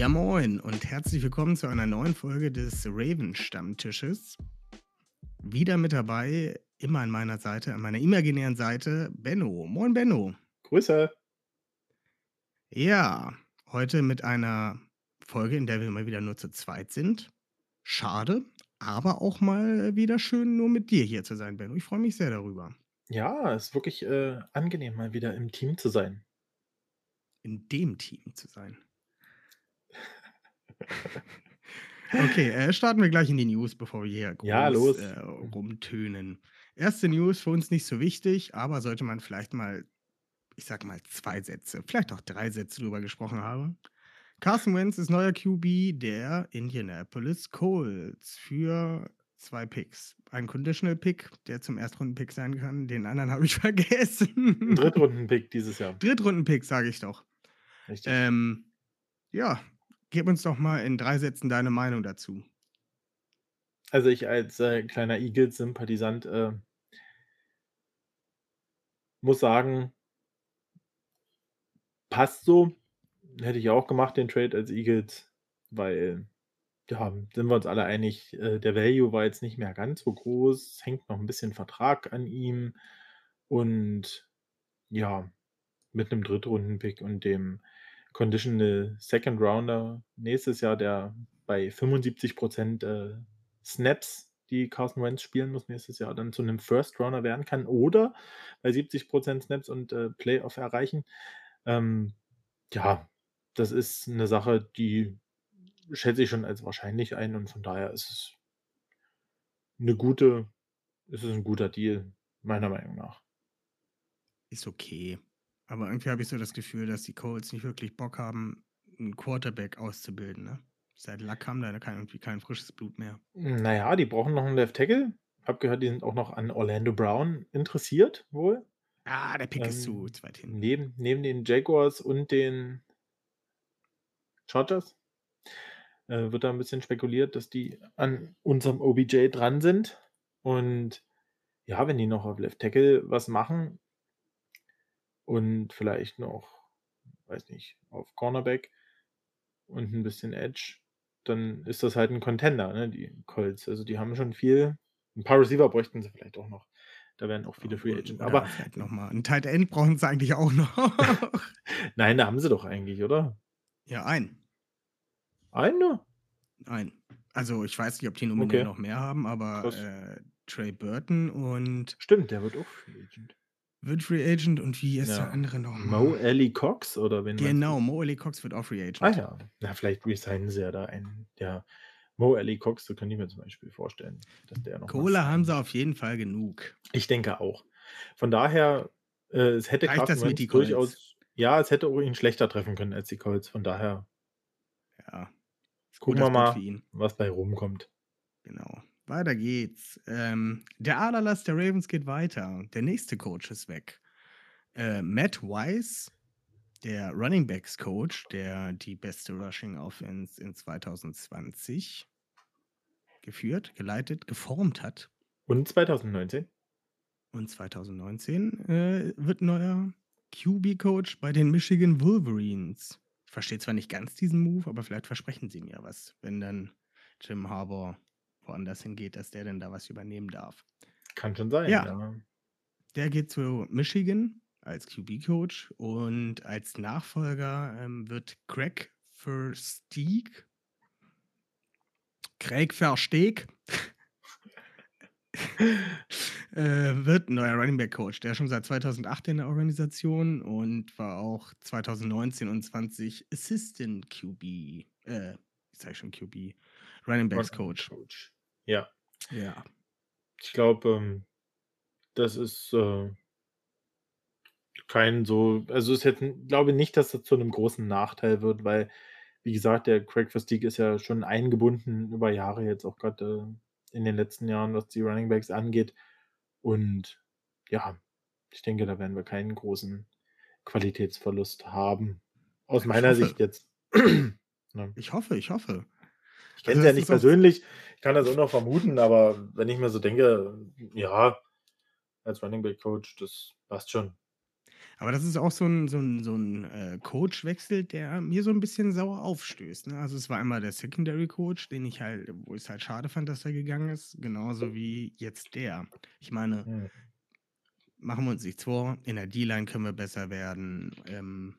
Ja, moin und herzlich willkommen zu einer neuen Folge des Raven-Stammtisches. Wieder mit dabei, immer an meiner Seite, an meiner imaginären Seite, Benno. Moin, Benno. Grüße. Ja, heute mit einer Folge, in der wir mal wieder nur zu zweit sind. Schade, aber auch mal wieder schön, nur mit dir hier zu sein, Benno. Ich freue mich sehr darüber. Ja, es ist wirklich äh, angenehm, mal wieder im Team zu sein. In dem Team zu sein. Okay, äh, starten wir gleich in die News, bevor wir hier groß Ja, äh, rumtönen. Erste News für uns nicht so wichtig, aber sollte man vielleicht mal, ich sag mal, zwei Sätze, vielleicht auch drei Sätze drüber gesprochen haben. Carson Wentz ist neuer QB der Indianapolis Colts für zwei Picks. Ein Conditional Pick, der zum Erstrunden-Pick sein kann. Den anderen habe ich vergessen. Drittrunden-Pick dieses Jahr. Drittrunden-Pick, sage ich doch. Richtig. Ähm, ja, gib uns doch mal in drei Sätzen deine Meinung dazu. Also ich als äh, kleiner Eagles-Sympathisant äh, muss sagen, passt so. Hätte ich auch gemacht, den Trade als Eagles, weil, ja, sind wir uns alle einig, äh, der Value war jetzt nicht mehr ganz so groß. Es hängt noch ein bisschen Vertrag an ihm. Und ja, mit einem Drittrunden-Pick und dem Conditional Second Rounder nächstes Jahr, der bei 75% äh, Snaps, die Carson Wentz spielen muss nächstes Jahr, dann zu einem First Rounder werden kann oder bei 70% Snaps und äh, Playoff erreichen. Ähm, ja, das ist eine Sache, die schätze ich schon als wahrscheinlich ein und von daher ist es eine gute, ist es ein guter Deal, meiner Meinung nach. Ist okay. Aber irgendwie habe ich so das Gefühl, dass die Colts nicht wirklich Bock haben, einen Quarterback auszubilden. Ne? Seit Luck haben da kein, irgendwie kein frisches Blut mehr. Naja, die brauchen noch einen Left Tackle. Hab gehört, die sind auch noch an Orlando Brown interessiert, wohl. Ah, der Pick ist Ähm, zu zweit hin. Neben, neben den Jaguars und den Chargers äh, wird da ein bisschen spekuliert, dass die an unserem OBJ dran sind. Und ja, wenn die noch auf Left Tackle was machen und vielleicht noch, weiß nicht, auf Cornerback und ein bisschen Edge, dann ist das halt ein Contender, ne, die Colts. Also die haben schon viel. Ein paar Receiver bräuchten sie vielleicht auch noch. Da wären auch viele Free Agent. Oder Aber vielleicht nochmal. Ein Tight End brauchen sie eigentlich auch noch. nein, da haben sie doch eigentlich, oder? ja, ein. Eine? Ein. Also ich weiß nicht, ob die in unbedingt Okay. noch mehr haben, aber äh, Trey Burton und Stimmt, der wird auch Free Agent. Wird Free Agent und wie ist Ja. der andere noch? Mo Alley Cox oder wen Genau? Mo Alley Cox wird auch Free Agent. Ah ja. Na, vielleicht resignen sie ja da einen. Ja, Mo Alley Cox, so könnte ich mir zum Beispiel vorstellen, dass der noch. Kohle haben sie auf jeden Fall genug. Ich denke auch. Von daher, äh, es hätte Reicht das mit die Colts? durchaus. Ja, es hätte auch ihn schlechter treffen können als die Colts. Von daher Ja. Gucken wir mal, was bei rumkommt. Genau. Weiter geht's. Ähm, der Aderlass der Ravens geht weiter. Der nächste Coach ist weg. Äh, Matt Weiss, der Running Backs Coach, der die beste Rushing Offense in 2020 geführt, geleitet, geformt hat. Und 2019? Und 2019 äh, wird neuer QB-Coach bei den Michigan Wolverines. Ich verstehe zwar nicht ganz diesen Move, aber vielleicht versprechen sie mir was, wenn dann Jim Harbour woanders hingeht, dass der denn da was übernehmen darf. Kann schon sein. Ja. ja. Der geht zu Michigan als QB-Coach und als Nachfolger ähm, wird Craig Versteeg. Craig Versteeg. äh, wird ein neuer Running Back Coach. Der ist schon seit 2008 in der Organisation und war auch 2019 und 20 Assistant QB. Äh, ich sag schon QB. Running Backs Coach. Coach. Ja. Ja. Ich glaube, ähm, das ist äh, kein so, also es jetzt, glaube nicht, dass das zu einem großen Nachteil wird, weil wie gesagt, der Craig Versteeg ist ja schon eingebunden über Jahre jetzt auch gerade äh, in den letzten Jahren, was die Running Backs angeht. Und ja, ich denke, da werden wir keinen großen Qualitätsverlust haben. Aus Ich meiner hoffe. Sicht jetzt. Ne? Ich hoffe, ich hoffe. Ich kenne sie ja nicht persönlich, ich kann das auch noch vermuten, aber wenn ich mir so denke, ja, als Running Back Coach, das passt schon. Aber das ist auch so ein, so ein, so ein äh, Coachwechsel, der mir so ein bisschen sauer aufstößt. Ne? Also es war einmal der Secondary Coach, den ich halt, wo ich es halt schade fand, dass er gegangen ist, genauso wie jetzt der. Ich meine, Hm. machen wir uns nichts vor, in der D-Line können wir besser werden, ähm,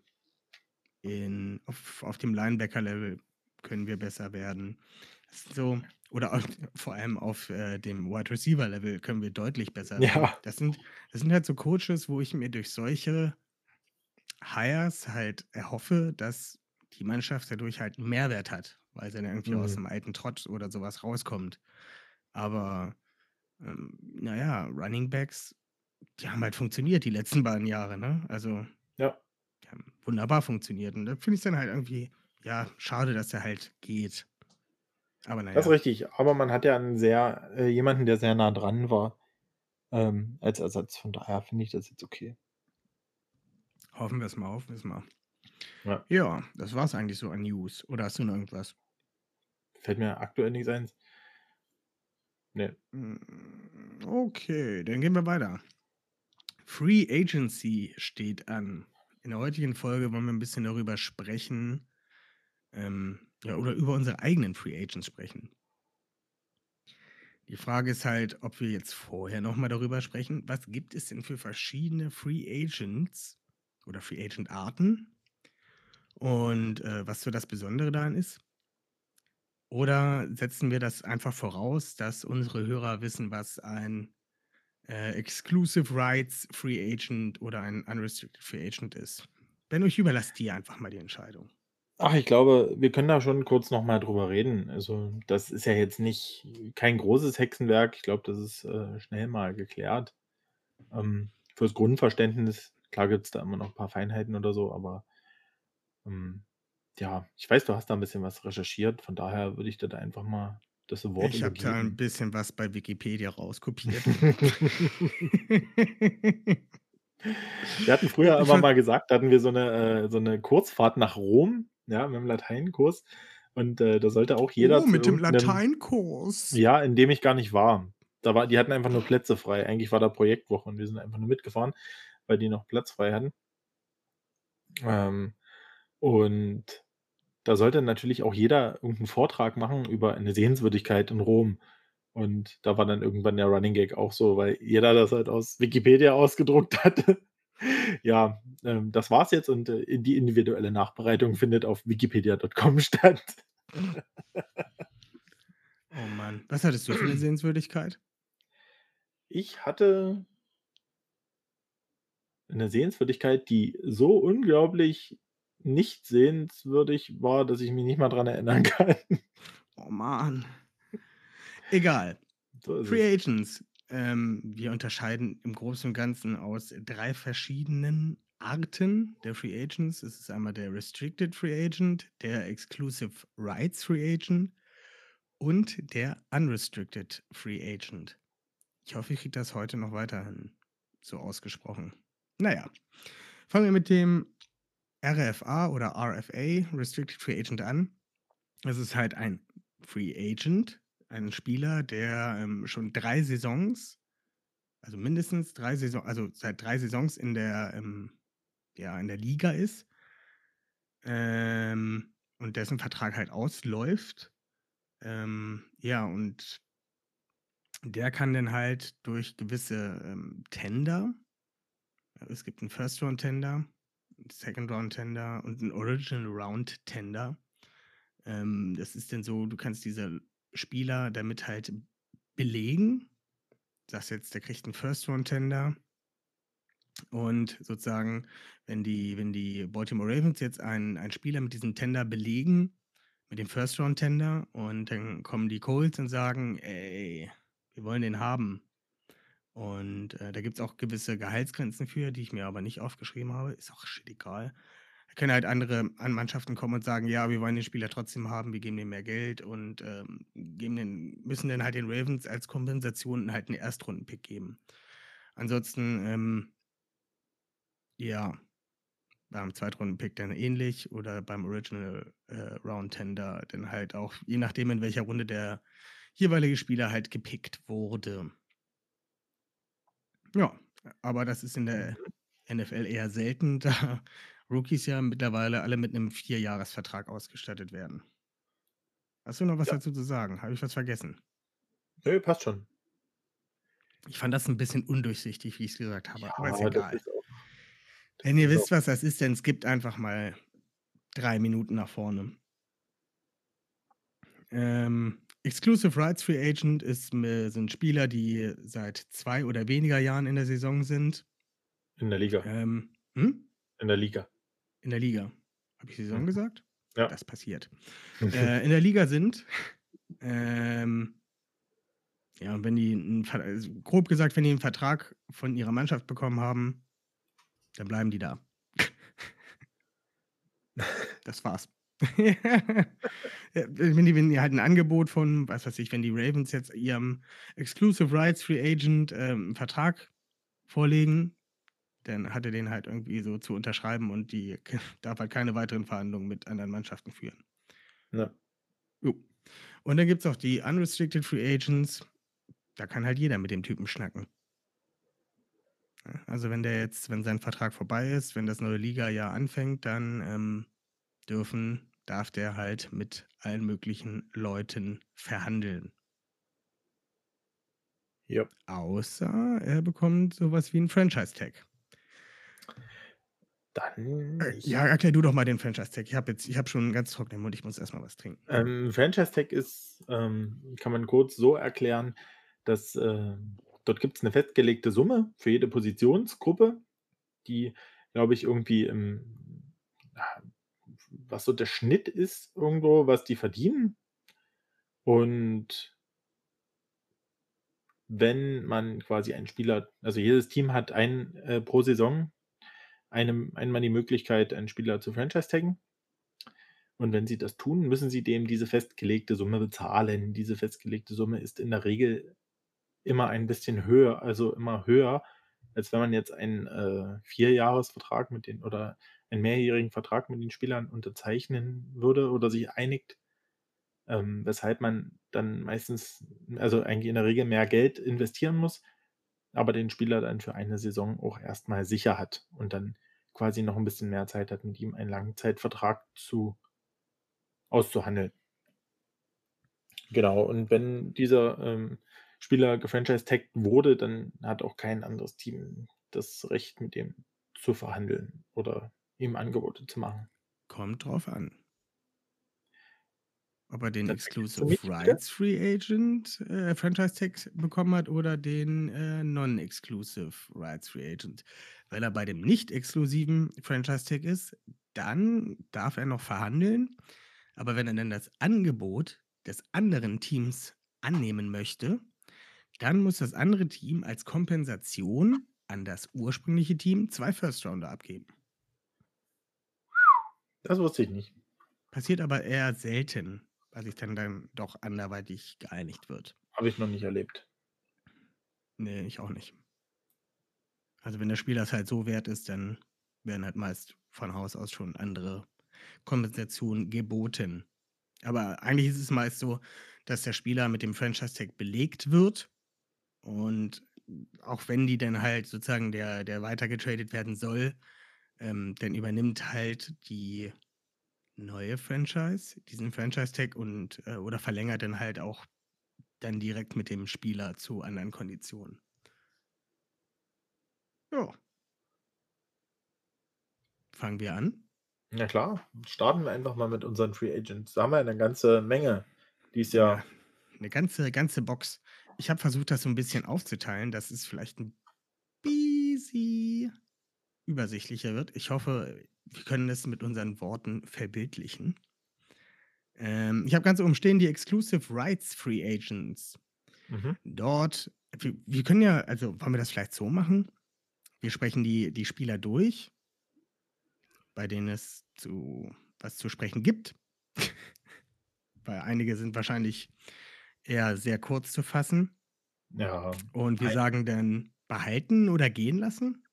in, auf, auf dem Linebacker-Level können wir besser werden. So, oder auch, vor allem auf äh, dem Wide Receiver-Level können wir deutlich besser werden. Ja. Das sind, das sind halt so Coaches, wo ich mir durch solche Hires halt erhoffe, dass die Mannschaft dadurch halt einen Mehrwert hat, weil sie dann irgendwie aus Mhm. dem alten Trott oder sowas rauskommt. Aber ähm, naja, Running Backs, die haben halt funktioniert die letzten beiden Jahre, ne? Also Ja. die haben wunderbar funktioniert. Und da finde ich es dann halt irgendwie, ja, schade, dass er halt geht. Aber Das ist naja, richtig. Aber man hat ja einen sehr, äh, jemanden, der sehr nah dran war, ähm, als Ersatz. Von daher finde ich das jetzt okay. hoffen wir es mal, hoffen wir es mal. Ja. Ja, das war es eigentlich so an News. Oder hast du noch irgendwas? Fällt mir aktuell nichts ein. Ne. Mm, Okay, dann gehen wir weiter. Free Agency steht an. In der heutigen Folge wollen wir ein bisschen darüber sprechen, ähm, ja, oder über unsere eigenen Free Agents sprechen. Die Frage ist halt, ob wir jetzt vorher nochmal darüber sprechen, was gibt es denn für verschiedene Free Agents oder Free Agent Arten und äh, was so das Besondere daran ist. Oder setzen wir das einfach voraus, dass unsere Hörer wissen, was ein äh, Exclusive Rights Free Agent oder ein Unrestricted Free Agent ist? Benno, ich überlasse dir einfach mal die Entscheidung. Ach, ich glaube, wir können da schon kurz noch mal drüber reden. Also, das ist ja jetzt nicht kein großes Hexenwerk. Ich glaube, das ist äh, schnell mal geklärt. Ähm, fürs Grundverständnis, klar gibt es da immer noch ein paar Feinheiten oder so, aber ähm, ja, ich weiß, du hast da ein bisschen was recherchiert. Von daher würde ich dir da einfach mal das Wort Ich habe da ein bisschen was bei Wikipedia rauskopiert. Wir hatten früher immer mal gesagt, da hatten wir so eine, äh, so eine Kurzfahrt nach Rom, ja, mit dem Lateinkurs. Und äh, da sollte auch jeder oh, mit dem Lateinkurs. Ja, in dem ich gar nicht war. Da war die hatten einfach nur Plätze frei. Eigentlich war da Projektwoche und wir sind einfach nur mitgefahren, weil die noch Platz frei hatten. Ähm, und da sollte natürlich auch jeder irgendeinen Vortrag machen über eine Sehenswürdigkeit in Rom. Und da war dann irgendwann der Running Gag auch so, weil jeder das halt aus Wikipedia ausgedruckt hatte. ja, ähm, das war's jetzt und äh, die individuelle Nachbereitung findet auf wikipedia.com statt. Oh Mann. Was hattest du für eine Sehenswürdigkeit? Ich hatte eine Sehenswürdigkeit, die so unglaublich nicht sehenswürdig war, dass ich mich nicht mal dran erinnern kann. Oh Mann. Egal. So Free es. Agents. Ähm, wir unterscheiden im Großen und Ganzen aus drei verschiedenen Arten der Free Agents. Es ist einmal der Restricted Free Agent, der Exclusive Rights Free Agent und der Unrestricted Free Agent. Ich hoffe, ich kriege das heute noch weiterhin so ausgesprochen. Naja, fangen wir mit dem RFA oder RFA, Restricted Free Agent, an. Es ist halt ein Free Agent, ein Spieler, der ähm, schon drei Saisons, also mindestens drei Saisons, also seit drei Saisons in der, ähm, ja, in der Liga ist ähm, und dessen Vertrag halt ausläuft. Ähm, ja, und der kann dann halt durch gewisse ähm, Tender, es gibt einen First-Round-Tender, einen Second-Round-Tender und einen Original-Round-Tender. Ähm, das ist dann so, du kannst diese Spieler damit halt belegen. Sagst jetzt, der kriegt einen First-Round-Tender. Und sozusagen, wenn die, wenn die Baltimore Ravens jetzt einen, einen Spieler mit diesem Tender belegen, mit dem First-Round-Tender, und dann kommen die Colts und sagen, ey, wir wollen den haben. Und äh, da gibt es auch gewisse Gehaltsgrenzen für, die ich mir aber nicht aufgeschrieben habe. Ist auch shit egal. Da können halt andere an Mannschaften kommen und sagen, ja, wir wollen den Spieler trotzdem haben, wir geben dem mehr Geld und ähm, geben den, müssen dann halt den Ravens als Kompensation halt einen Erstrundenpick geben. Ansonsten, ähm, ja, beim Zweitrunden-Pick dann ähnlich oder beim Original äh, Round Tender dann halt auch, je nachdem, in welcher Runde der jeweilige Spieler halt gepickt wurde. Ja, aber das ist in der NFL eher selten, da Rookies ja mittlerweile alle mit einem Vierjahresvertrag ausgestattet werden. Hast du noch was Ja. dazu zu sagen? Habe ich was vergessen? Nö, passt schon. Ich fand das ein bisschen undurchsichtig, wie ich es gesagt habe, aber ist Ja, egal. ist auch Wenn ihr wisst, was das ist, dann skippt einfach mal drei Minuten nach vorne. Ähm, Exclusive Rights Free Agent ist, sind Spieler, die seit zwei oder weniger Jahren in der Saison sind. in der Liga. Ähm, hm? In der Liga. In der Liga. Habe ich Saison Mhm. gesagt? Ja. Das passiert. äh, in der Liga sind. Ähm, ja, und wenn die, einen, also grob gesagt, wenn die einen Vertrag von ihrer Mannschaft bekommen haben, dann bleiben die da. das war's. Wenn, die, wenn die halt ein Angebot von, was weiß ich, wenn die Ravens jetzt ihrem Exclusive Rights Free Agent ähm, einen Vertrag vorlegen, dann hat er den halt irgendwie so zu unterschreiben und die darf halt keine weiteren Verhandlungen mit anderen Mannschaften führen. Ja. Jo. Und dann gibt es auch die Unrestricted Free Agents. Da kann halt jeder mit dem Typen schnacken. Also wenn der jetzt, wenn sein Vertrag vorbei ist, wenn das neue Liga-Jahr anfängt, dann ähm, dürfen, darf der halt mit allen möglichen Leuten verhandeln. Ja. Außer er bekommt sowas wie einen Franchise-Tag. Dann. Äh, Ja, erklär du doch mal den Franchise-Tag. Ich habe jetzt, ich habe schon einen ganz trockenen Mund, ich muss erstmal was trinken. Ähm, Franchise Tag ist, ähm, kann man kurz so erklären, dass äh, dort gibt es eine festgelegte Summe für jede Positionsgruppe, die, glaube ich, irgendwie im, was so der Schnitt ist, irgendwo, was die verdienen. Und wenn man quasi einen Spieler, also jedes Team hat ein äh, pro Saison einem, einmal die Möglichkeit, einen Spieler zu franchise taggen. Und wenn sie das tun, müssen sie dem diese festgelegte Summe bezahlen. Diese festgelegte Summe ist in der Regel immer ein bisschen höher, also immer höher, als wenn man jetzt einen äh, Vierjahresvertrag mit den oder einen mehrjährigen Vertrag mit den Spielern unterzeichnen würde oder sich einigt. Ähm, weshalb man dann meistens, also eigentlich in der Regel mehr Geld investieren muss, aber den Spieler dann für eine Saison auch erstmal sicher hat und dann quasi noch ein bisschen mehr Zeit hat, mit ihm einen Langzeitvertrag zu auszuhandeln. Genau, und wenn dieser ähm, Spieler gefranchise-tagged wurde, dann hat auch kein anderes Team das Recht, mit dem zu verhandeln oder ihm Angebote zu machen. Kommt drauf an. Ob er den Das Exclusive Rights Free Agent äh, Franchise Tag bekommen hat oder den äh, Non-Exclusive Rights Free Agent. Weil er bei dem nicht-exklusiven Franchise Tag ist, dann darf er noch verhandeln. Aber wenn er dann das Angebot des anderen Teams annehmen möchte, dann muss das andere Team als Kompensation an das ursprüngliche Team zwei First Rounder abgeben. Das wusste ich nicht. Passiert aber eher selten, weil sich dann, dann doch anderweitig geeinigt wird. Habe ich noch nicht erlebt. Nee, ich auch nicht. Also wenn der Spieler es halt so wert ist, dann werden halt meist von Haus aus schon andere Kompensationen geboten. Aber eigentlich ist es meist so, dass der Spieler mit dem Franchise-Tag belegt wird. Und auch wenn die dann halt sozusagen der, der weitergetradet werden soll, ähm, dann übernimmt halt die neue Franchise diesen Franchise-Tag und äh, oder verlängert dann halt auch dann direkt mit dem Spieler zu anderen Konditionen. Ja. Fangen wir an. Na klar, starten wir einfach mal mit unseren Free Agents. Da haben wir eine ganze Menge dieses Jahr. Eine ganze, ganze Box. Ich habe versucht, das so ein bisschen aufzuteilen, dass es vielleicht ein bisschen übersichtlicher wird. Ich hoffe, wir können es mit unseren Worten verbildlichen. Ähm, ich habe ganz oben stehen die Exclusive Rights Free Agents. Mhm. Dort, wir, wir können ja, also wollen wir das vielleicht so machen? Wir sprechen die, die Spieler durch bei denen es zu, was zu sprechen gibt. Weil einige sind wahrscheinlich eher sehr kurz zu fassen. Ja. Und wir sagen dann behalten oder gehen lassen?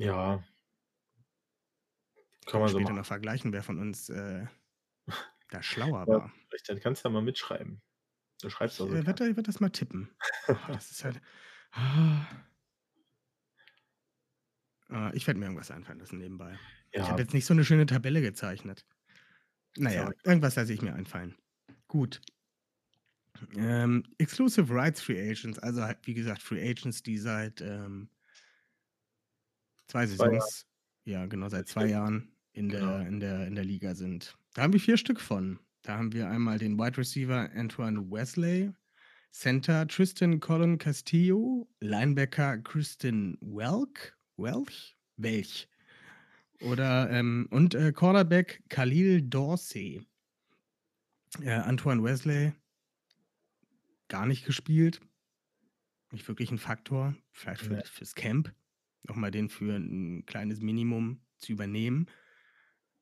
Ja. Kann man so später machen. noch vergleichen, wer von uns äh, da schlauer Ja, war. Vielleicht, dann kannst du ja mal mitschreiben. Du schreibst Ich also. äh, werde werd das mal tippen. Oh, das ist halt. Ah. Äh, ich werde mir irgendwas einfallen lassen nebenbei. Ich Ja, habe jetzt nicht so eine schöne Tabelle gezeichnet. Naja, Sorry. irgendwas lasse ich mir einfallen. Gut. Ähm, Exclusive Rights Free Agents, also halt, wie gesagt, Free Agents, die seit ähm, zwei Zwei. Saisons, ja genau, seit zwei. Jahren in der, Genau. in, der, in der Liga sind. Da haben wir vier Stück von. Da haben wir einmal den Wide Receiver Antoine Wesley, Center Tristan Colin Castillo, Linebacker Kristen Welk, Welch, Welch. Oder ähm, und äh, Cornerback Khalil Dorsey. Äh, Antoine Wesley gar nicht gespielt. Nicht wirklich ein Faktor. Vielleicht für, Nee. fürs Camp. Nochmal den für ein kleines Minimum zu übernehmen.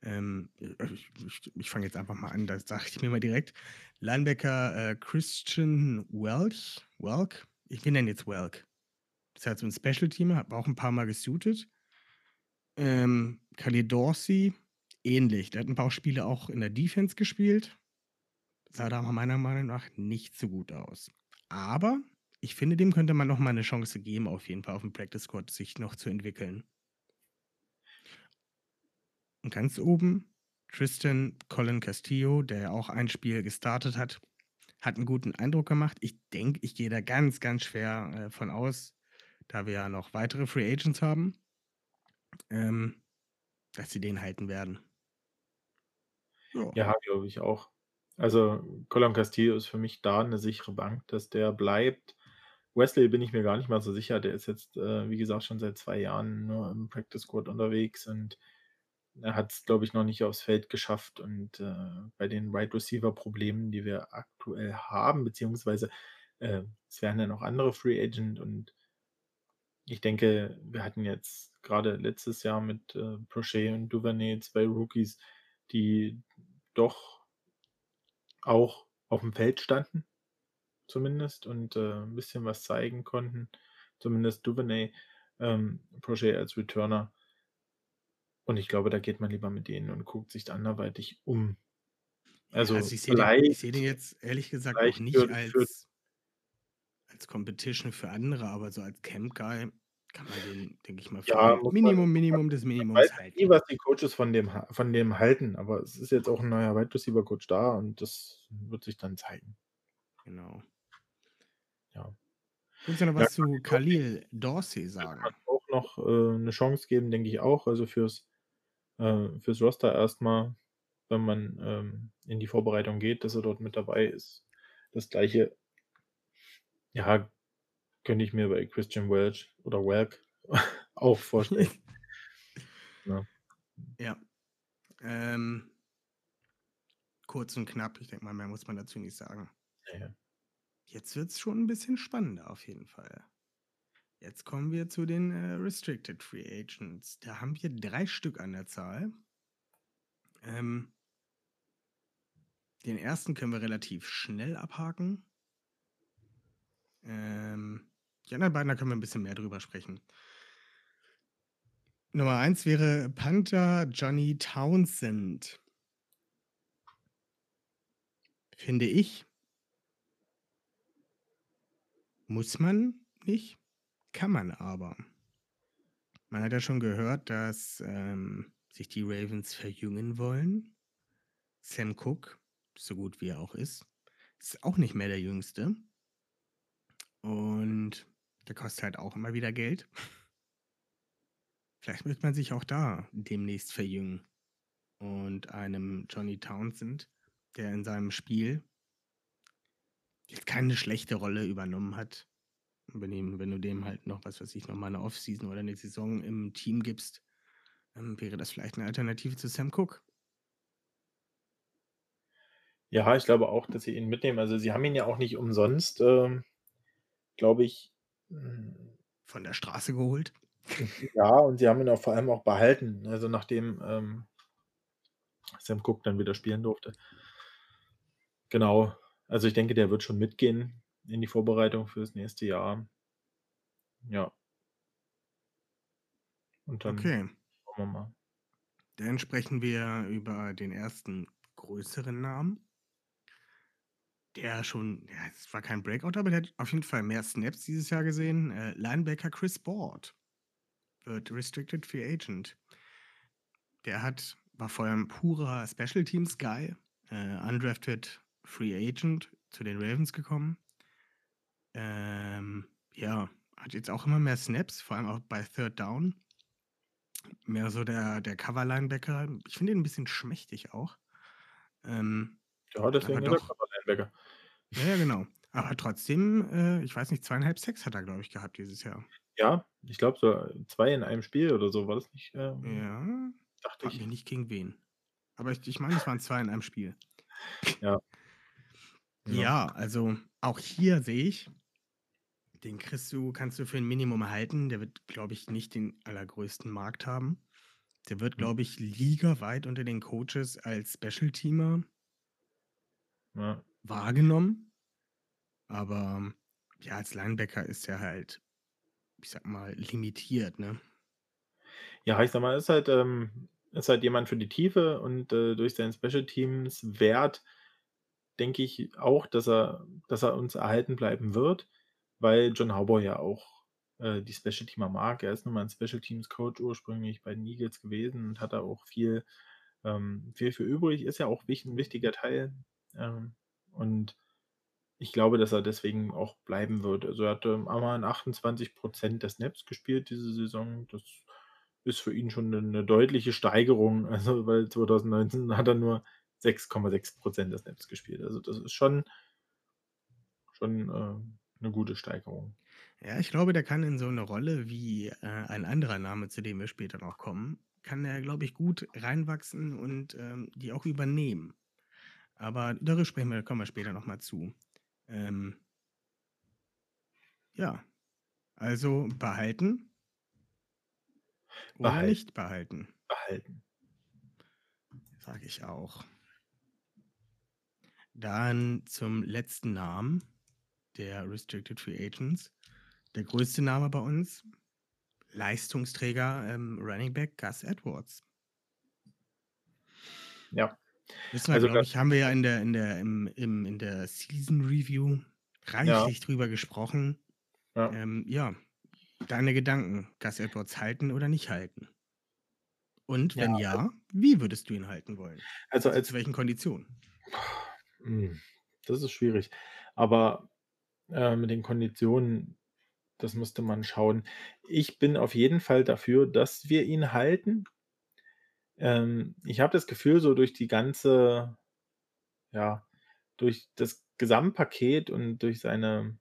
Ähm, ich ich, ich fange jetzt einfach mal an, das sage ich mir mal direkt. Linebacker äh, Christian Welch. Welk? Ich bin jetzt Welk. Das halt so ein Special-Teamer, hat auch ein paar Mal gesuited. Ähm, Khalid Dorsey, ähnlich. Der hat ein paar Spiele auch in der Defense gespielt. Sah da meiner Meinung nach nicht so gut aus. Aber ich finde, dem könnte man noch mal eine Chance geben, auf jeden Fall auf dem Practice Squad sich noch zu entwickeln. Und ganz oben Tristan Colin Castillo, der ja auch ein Spiel gestartet hat, hat einen guten Eindruck gemacht. Ich denke, ich gehe da ganz, ganz schwer äh, von aus, da wir ja noch weitere Free Agents haben, ähm, dass sie den halten werden. Ja. Ja, glaube ich auch. Also, Colin Castillo ist für mich da eine sichere Bank, dass der bleibt. Wesley bin ich mir gar nicht mal so sicher. Der ist jetzt, äh, wie gesagt, schon seit zwei Jahren nur im Practice Squad unterwegs und er hat es, glaube ich, noch nicht aufs Feld geschafft. Und äh, bei den Wide Receiver-Problemen, die wir aktuell haben, beziehungsweise äh, es werden ja noch andere Free Agent und ich denke, wir hatten jetzt gerade letztes Jahr mit äh, Prochet und Duvernay zwei Rookies, die doch auch auf dem Feld standen, zumindest, und äh, ein bisschen was zeigen konnten. Zumindest Duvernay, ähm, Prochet als Returner. Und ich glaube, da geht man lieber mit denen und guckt sich anderweitig um. Also, also ich sehe den, seh den jetzt ehrlich gesagt auch nicht für, für als, als Competition für andere, aber so als Camp Guy kann man den, denke ich mal, für ja, muss man, Minimum, Minimum des Minimums weiß nie, halten. was die Coaches von dem, von dem halten, aber es ist jetzt auch ein neuer Wide Receiver Coach da und das wird sich dann zeigen. Genau. Ja. Willst du noch Ja, was zu Khalil Dorsey sagen? kann auch noch äh, eine Chance geben, denke ich auch. Also fürs, äh, fürs Roster erstmal, wenn man ähm, in die Vorbereitung geht, dass er dort mit dabei ist. Das gleiche, ja, könnte ich mir bei Christian Welch oder Welk auch vorstellen. Ja. Ja. Ähm, kurz und knapp, ich denke mal, mehr muss man dazu nicht sagen. Ja, ja. Jetzt wird es schon ein bisschen spannender auf jeden Fall. Jetzt kommen wir zu den äh, Restricted Free Agents. Da haben wir drei Stück an der Zahl. Ähm, den ersten können wir relativ schnell abhaken. Ähm, die anderen beiden, da können wir ein bisschen mehr drüber sprechen. Nummer eins wäre Panther Johnny Townsend. Finde ich. Muss man nicht, kann man aber. Man hat ja schon gehört, dass ähm, sich die Ravens verjüngen wollen. Sam Cook, so gut wie er auch ist, ist auch nicht mehr der Jüngste. Und der kostet halt auch immer wieder Geld. Vielleicht wird man sich auch da demnächst verjüngen. Und einem Johnny Townsend, der in seinem Spiel jetzt keine schlechte Rolle übernommen hat. Wenn, ihm, wenn du dem halt noch, was weiß ich, noch mal eine Offseason oder eine Saison im Team gibst, dann wäre das vielleicht eine Alternative zu Sam Cook. ja, ich glaube auch, dass sie ihn mitnehmen. Also sie haben ihn ja auch nicht umsonst, ähm, glaube ich, mm, Von der Straße geholt. Ja, und sie haben ihn auch vor allem auch behalten. Also, nachdem, ähm Sam Cook dann wieder spielen durfte. Genau. Also, ich denke, der wird schon mitgehen in die Vorbereitung fürs nächste Jahr. Ja. Und dann Okay. schauen wir mal. Dann sprechen wir über den ersten größeren Namen. Der schon ja, es war kein Breakout, aber der hat auf jeden Fall mehr Snaps dieses Jahr gesehen. Äh, Linebacker Chris Board wird Restricted Free Agent. Der hat war vorher 'n purer Special Teams Guy, äh, undrafted Free Agent, zu den Ravens gekommen. Ähm, ja, hat jetzt auch immer mehr Snaps, vor allem auch bei Third Down. Mehr so der der Cover-Linebacker. Ich finde ihn 'n bisschen schmächtig auch. Ähm, Ja, deswegen aber ist er doch Cover-Linebacker. Ja, genau. Aber trotzdem, äh, ich weiß nicht, 2,5 Sacks hat er, glaube ich, gehabt dieses Jahr. Ja, ich glaube so 2 in einem Spiel oder so, war das nicht, ähm Ja, dachte ich. mich nicht gegen wen. Aber ich ich meine, es waren 2 in einem Spiel. Ja. Ja. Also auch hier sehe ich, den kriegst du kannst du für 'n Minimum erhalten. Der wird, glaube ich, nicht den allergrößten Markt haben. Der wird, Mhm. glaube ich, ligaweit unter den Coaches als Special-Teamer Ja. wahrgenommen. Aber ja, als Linebacker ist er halt, ich sage mal, limitiert, ne? Ja, ich sage mal, ist halt ähm, ist halt jemand für die Tiefe und, äh, durch seinen Special Teams Wert denke ich auch, dass er dass er uns erhalten bleiben wird, weil John Harbaugh ja auch, äh, die Special Teamer mag. Er ist nun mal 'n Special Teams Coach ursprünglich bei den Eagles gewesen und hat da auch viel ähm, viel für übrig. Ist ja auch wich 'n wichtiger Teil. Ähm, und ich glaube, dass er deswegen auch bleiben wird. Also, er hatte einmal in 28% der Snaps gespielt diese Saison. Das ist für ihn schon 'ne 'ne deutliche Steigerung. Also, weil 2019 hat er nur 6,6 der Snaps gespielt. Also, das ist schon schon, ähm, 'ne gute Steigerung. Ja, ich glaube, der kann in so 'ne Rolle wie, äh, ein anderer Name, zu dem wir später noch kommen kann er, glaube ich, gut reinwachsen und, ähm, die auch übernehmen. Aber darüber sprechen wir kommen wir später noch mal zu. Ähm ja, also behalten oder Behalten. nicht behalten? Behalten. Sage ich auch. Dann zum letzten Namen der Restricted Free Agents. Der größte Name bei uns, Leistungsträger, ähm, Running Back Gus Edwards. Ja. Wissen wir, Also, glaube ich haben wir ja in der in der im im in der Season Review Ja. reichlich drüber gesprochen. Ja. Ähm, ja, deine Gedanken, Gus Edwards halten oder nicht halten? Und Ja, wenn al ja, wie würdest du ihn halten wollen? Also, Also, als zu welchen Konditionen? Hm, das ist schwierig. Aber, äh, mit den Konditionen, das müsste man schauen. Ich bin auf jeden Fall dafür, dass wir ihn halten. Ähm, ich habe das Gefühl, so durch die ganze ja, durch das Gesamtpaket und durch seine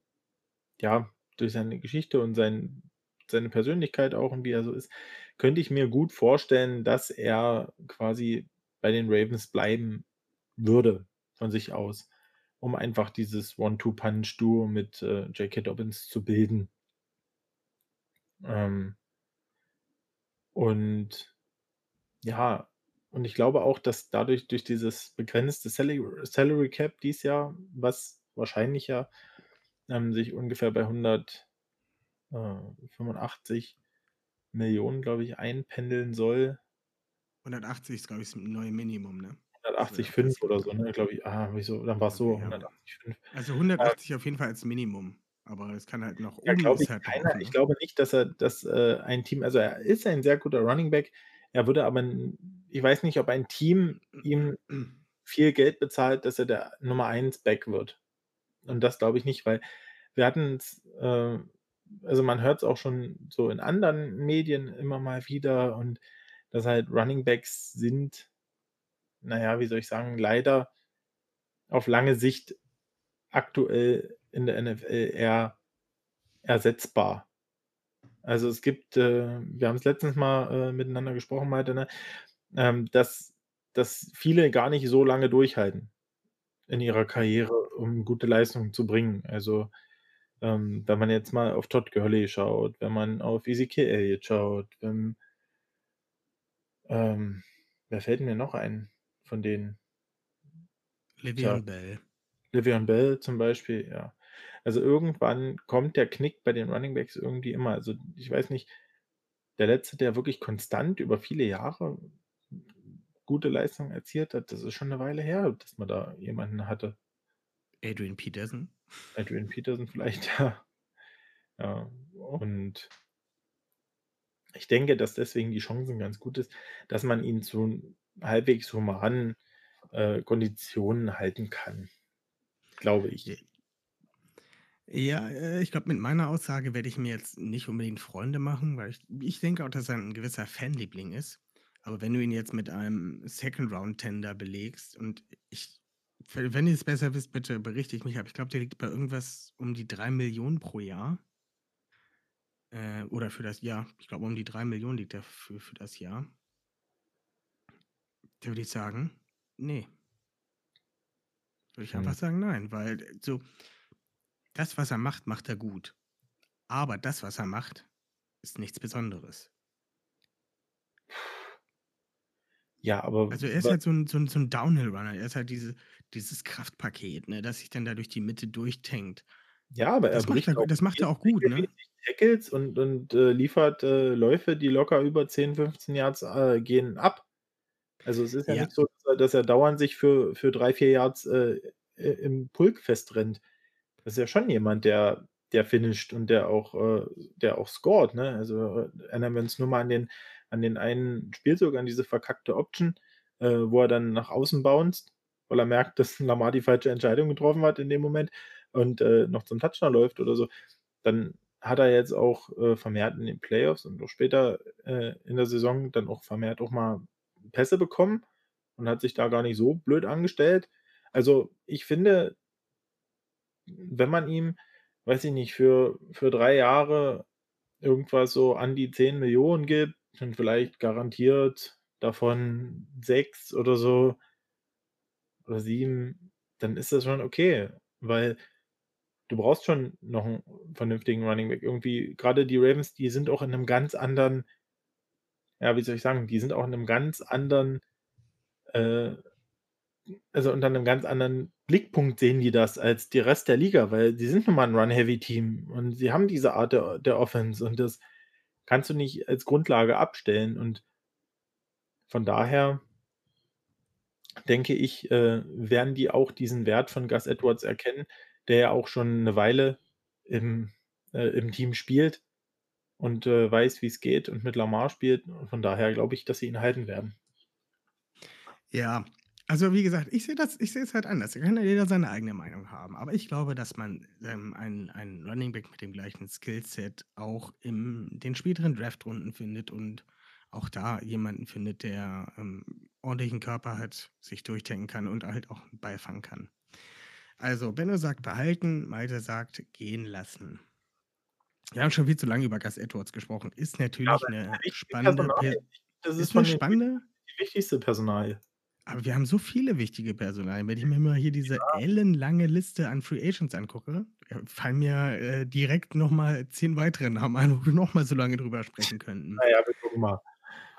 ja, durch seine Geschichte und sein seine Persönlichkeit auch und wie er so ist, könnte ich mir gut vorstellen, dass er quasi bei den Ravens bleiben würde von sich aus, um einfach dieses One-Two-Punch-Duo mit, äh, J.K. Dobbins zu bilden. Ähm und ja, und ich glaube auch, dass dadurch durch dieses begrenzte Salary Cap dies Jahr, was wahrscheinlich ja, ähm, sich ungefähr bei 100 äh, 85.000.000, glaube ich, einpendeln soll. 180 ist, glaube ich, das neue Minimum, ne? Das wird 180,5 oder so, ne, glaube ich. Ah, wieso dann war's so, Okay, ja. 180,5. Also Ähm 180 auf jeden Fall als Minimum, aber es kann halt noch Ja, ist ich halt keiner. Ich ne? glaube nicht, dass er dass, äh, ein Team also, er ist ein sehr guter Running Back. Er würde aber ich weiß nicht, ob ein Team ihm viel Geld bezahlt, dass er der Nummer 1 Back wird. Und das glaube ich nicht, weil wir hatten's, äh also, man hört's auch schon so in anderen Medien immer mal wieder und dass halt Running Backs sind na ja, wie soll ich sagen, leider auf lange Sicht aktuell in der NFL eher ersetzbar. Also, es gibt, äh wir haben's letztens mal, äh, miteinander gesprochen, Malte, ne, ähm, dass dass viele gar nicht so lange durchhalten in ihrer Karriere, um gute Leistungen zu bringen. Also, Ähm, wenn man jetzt mal auf Todd Gurley schaut, wenn man auf Ezekiel Elliott schaut, wenn ähm, wer fällt mir noch ein von denen? Le'Veon Bell. Le'Veon Bell zum Beispiel, ja. Also, irgendwann kommt der Knick bei den Running Backs irgendwie immer. Also, ich weiß nicht, der Letzte, der wirklich konstant über viele Jahre gute Leistungen erzielt hat, das ist schon 'ne Weile her, dass man da jemanden hatte. Adrian Peterson. Adrian Peterson vielleicht, ja. Ja, und ich denke, dass deswegen die Chancen ganz gut ist, dass man ihn zu halbwegs humanen, äh, Konditionen halten kann. Glaube ich. J ja, äh, ich glaube, mit meiner Aussage werde ich mir jetzt nicht unbedingt Freunde machen, weil ich ich denke auch, dass er 'n gewisser Fanliebling ist. Aber wenn du ihn jetzt mit einem Second-Round-Tender belegst und ich we wenn ihr's besser wisst, bitte berichtigt mich, aber ich glaube, der liegt bei irgendwas um die 3.000.000 pro Jahr. Äh, oder für das Jahr. Ich glaube, um die 3.000.000 liegt er für für das Jahr. Da würde ich sagen, ne. Würde ich einfach Mhm. sagen, nein, weil äh, so das, was er macht, macht er gut. Aber das, was er macht, ist nichts Besonderes. Ja, aber Also, er ist halt so 'n so 'n so 'n Downhill-Runner. Er ist halt diese dieses Kraftpaket, ne, das sich dann da durch die Mitte durchtankt. Ja, aber er Das macht bricht er auch das macht er auch gut, ne? Tackles und und, äh, liefert, äh, Läufe, die locker über 10, 15 Yards, äh, gehen, ab. Also, es ist ja Ja. nicht so, dass er dass er dauernd sich für für 3, 4 Yards, äh, im Pulk festrennt. Das ist ja schon jemand, der der finisht und der auch äh, der auch scored, ne? Also, äh, erinnern wir uns nur mal an den an den einen Spielzug, an diese verkackte Option, äh, wo er dann nach außen bounced, weil er merkt, dass Lamar die falsche Entscheidung getroffen hat in dem Moment und, äh, noch zum Touchdown läuft oder so. Dann hat er jetzt auch, äh, vermehrt in den Playoffs und auch später, äh, in der Saison dann auch vermehrt auch mal Pässe bekommen und hat sich da gar nicht so blöd angestellt. Also, ich finde wenn man ihm, weiß ich nicht, für für 3 Jahre irgendwas so an die 10.000.000 gibt und vielleicht garantiert davon 6 oder so oder 7, dann ist das schon okay, weil du brauchst schon noch 'n vernünftigen Running Back. Irgendwie grade die Ravens, die sind auch in 'nem ganz anderen ja, wie soll ich sagen, die sind auch in 'nem ganz anderen, äh also, unter 'nem ganz anderen Blickpunkt sehen die das als die Rest der Liga, weil die sind nun mal 'n Run-Heavy-Team und sie haben diese Art der der Offense und das kannst du nicht als Grundlage abstellen und von daher denke ich, äh, werden die auch diesen Wert von Gus Edwards erkennen, der ja auch schon 'ne Weile im äh, im Team spielt und, äh, weiß, wie's geht und mit Lamar spielt. Von daher glaube ich, dass sie ihn halten werden. Ja, also, wie gesagt, ich sehe das ich sehe es halt anders. Da kann ja jeder seine eigene Meinung haben. Aber ich glaube, dass man, ähm, einen einen Running Back mit dem gleichen Skillset auch im den späteren Draftrunden findet und auch da jemanden findet, der, ähm, ordentlichen Körper hat, sich durchtanken kann und halt auch 'n Ball fangen kann. Also, Benno sagt behalten, Malte sagt gehen lassen. Wir haben schon viel zu lange über Gus Edwards gesprochen. Ist Ja, natürlich aber 'ne wichtige spannende Personalie. Per Das ist ist von 'ne den spannende die wichtigste Personalie. Aber wir haben so viele wichtige Personalien. Wenn ich mir mal hier diese Ja. ellenlange Liste an Free Agents angucke, fallen mir, äh, direkt noch mal 10 weitere Namen ein, wo wir noch mal so lange drüber sprechen könnten. Na ja, wir gucken mal.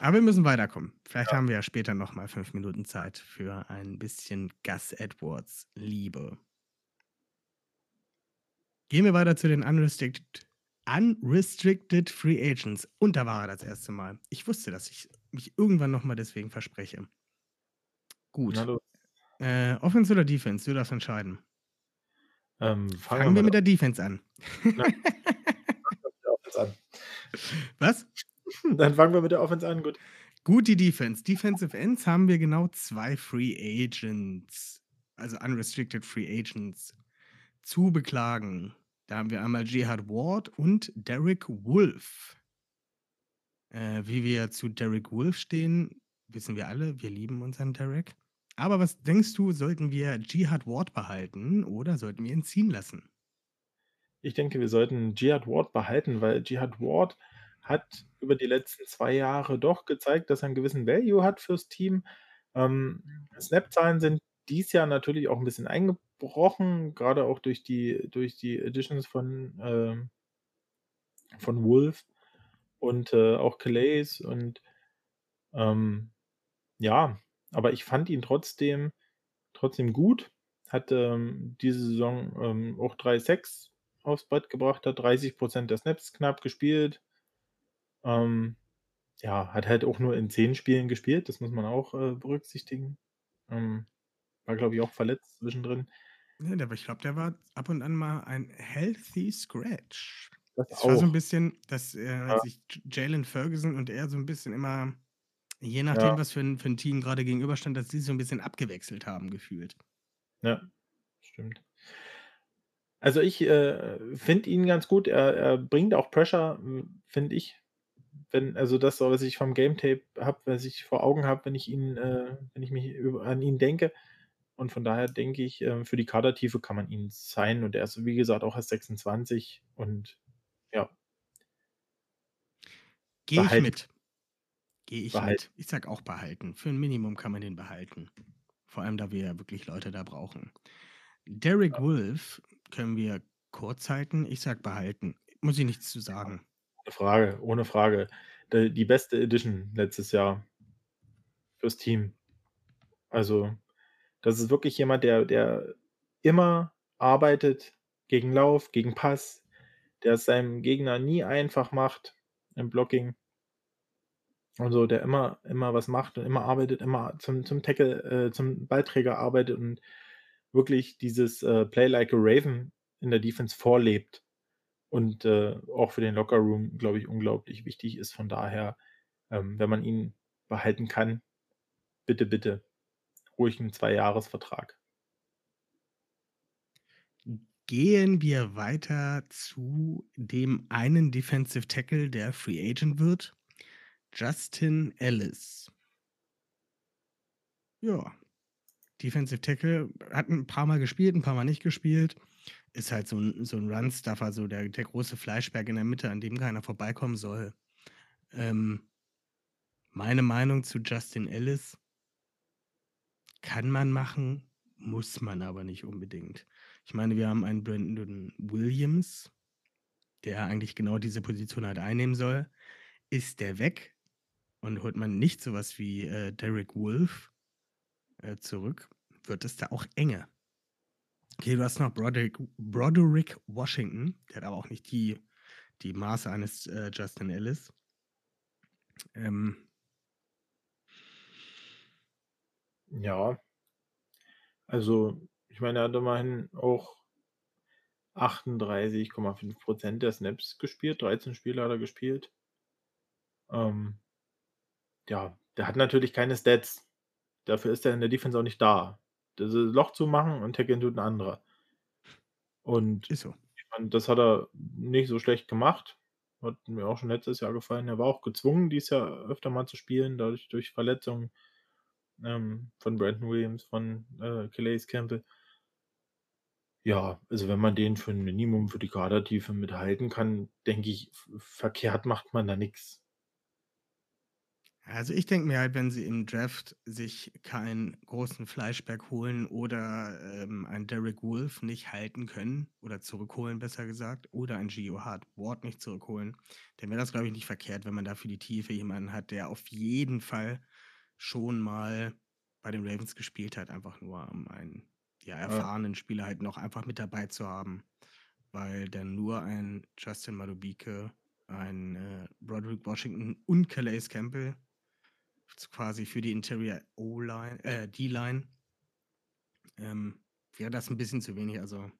Aber wir müssen weiterkommen. Vielleicht Ja. haben wir ja später noch mal 5 Minuten Zeit für ein bisschen Gus Edwards Liebe. Gehen wir weiter zu den unrestricted unrestricted Free Agents. Und da war er das erste Mal. Ich wusste, dass ich mich irgendwann noch mal deswegen verspreche. Gut. Äh, Offense oder Defense? Du darfst entscheiden. Ähm, fangen Fangen wir wir mit der Defense an. An. Was? Dann fangen wir mit der Offense an, gut. Gut, die Defense. Defensive Ends haben wir genau 2 Free Agents, also unrestricted Free Agents zu beklagen. Da haben wir einmal Jihad Ward und Derrick Wolfe. Äh, wie wir zu Derrick Wolfe stehen, wissen wir alle. Wir lieben unseren Derrick. Aber was denkst du, sollten wir Jihad Ward behalten oder sollten wir ihn ziehen lassen? Ich denke, wir sollten Jihad Ward behalten, weil Jihad Ward hat über die letzten 2 Jahre doch gezeigt, dass er 'n gewissen Value hat fürs Team. Ähm, Snap-Zahlen sind dies Jahr natürlich auch 'n bisschen eingebrochen, angesprochen, gerade auch durch die durch die Additions von, ähm von Wolf und, äh, auch Calais und, ähm, ja, aber ich fand ihn trotzdem trotzdem gut. Hat, ähm, diese Saison, ähm, auch 3 Sacks aufs Brett gebracht, hat 30% der Snaps knapp gespielt. Ähm, ja, hat halt auch nur in 10 Spielen gespielt, das muss man auch, äh, berücksichtigen. Ähm, war, glaube ich, auch verletzt zwischendrin. Ja, der ich glaube, der war ab und an mal ein healthy scratch. Das Das war so 'n auch. bisschen, dass, äh, Ja. sich Jalen Ferguson und er so 'n bisschen immer, je nachdem, Ja. was für 'n für 'n Team grade gegenüberstand, dass die so 'n bisschen abgewechselt haben gefühlt. Ja, stimmt. Also, ich, äh, finde ihn ganz gut. Er er bringt auch Pressure, hm, finde ich. Wenn also, das, was ich vom Game Tape habe, was ich vor Augen habe, wenn ich ihn äh, wenn ich mich über an ihn denke. Und von daher denke ich, ähm, für die Kadertiefe kann man ihn signen und er ist, wie gesagt, auch erst 26 und ja. Gehe ich mit. Gehe ich Behalten. mit. Ich sage auch behalten. Für 'n Minimum kann man den behalten. Vor allem, da wir ja wirklich Leute da brauchen. Derrick Ja. Wolfe können wir kurz halten. Ich sage behalten. Muss ich nichts zu sagen. ohne Frage, ohne Frage. Die beste Edition letztes Jahr fürs Team. Also, das ist wirklich jemand, der der immer arbeitet gegen Lauf, gegen Pass, der es seinem Gegner nie einfach macht im Blocking. Und so, der immer immer was macht und immer arbeitet, immer zum zum Tackle äh, zum Ballträger arbeitet und wirklich dieses, äh, Play like a Raven in der Defense vorlebt und, äh, auch für den Lockerroom, glaube ich, unglaublich wichtig ist. Von daher, ähm, wenn man ihn behalten kann, bitte, bitte, ruhig 'n Zweijahresvertrag. Gehen wir weiter zu dem einen Defensive Tackle, der Free Agent wird. Justin Ellis. Ja. Defensive Tackle, hat 'n paarmal gespielt, 'n paarmal nicht gespielt. Ist halt so 'n so 'n Run-Stuffer, so der der große Fleischberg in der Mitte, an dem keiner vorbeikommen soll. Ähm meine Meinung zu Justin Ellis kann man machen, muss man aber nicht unbedingt. Ich meine, wir haben einen Brandon Williams, der eigentlich genau diese Position halt einnehmen soll. Ist der weg und holt man nicht so was wie, äh, Derrick Wolfe, äh, zurück, wird es da auch enge. Okay, du hast noch Broderick Broderick Washington, der hat aber auch nicht die die Maße eines, äh, Justin Ellis. Ähm Ja. Also, ich meine, er hat immerhin auch 38,5% der Snaps gespielt. 13 Spiele hat er gespielt. Ähm ja, der hat natürlich keine Stats. Dafür ist er in der Defense auch nicht da. Das Loch zu machen und tackeln tut 'n anderer. Und so. meine, das hat er nicht so schlecht gemacht. Hat mir auch schon letztes Jahr gefallen. Er war auch gezwungen, dieses Jahr öfter mal zu spielen, dadurch durch Verletzungen, ähm, von Brandon Williams, von, äh, Calais Campbell. Ja, also, wenn man den für 'n Minimum für die Kadertiefe mit halten kann, denke ich, verkehrt macht man da nix. Also, ich denke mir halt, wenn sie im Draft sich keinen großen Fleischberg holen oder, ähm, einen Derrick Wolfe nicht halten können oder zurückholen, besser gesagt, oder einen Gio Hart-Ward nicht zurückholen, dann wäre das, glaube ich, nicht verkehrt, wenn man da für die Tiefe jemanden hat, der auf jeden Fall schon mal bei den Ravens gespielt hat, einfach nur um einen, ja, erfahrenen Spieler halt noch einfach mit dabei zu haben. Weil dann nur ein Justin Madubuike, ein, äh, Broderick Washington und Calais Campbell quasi für die Interior O-Line äh, D-Line ähm, wäre das 'n bisschen zu wenig. Also,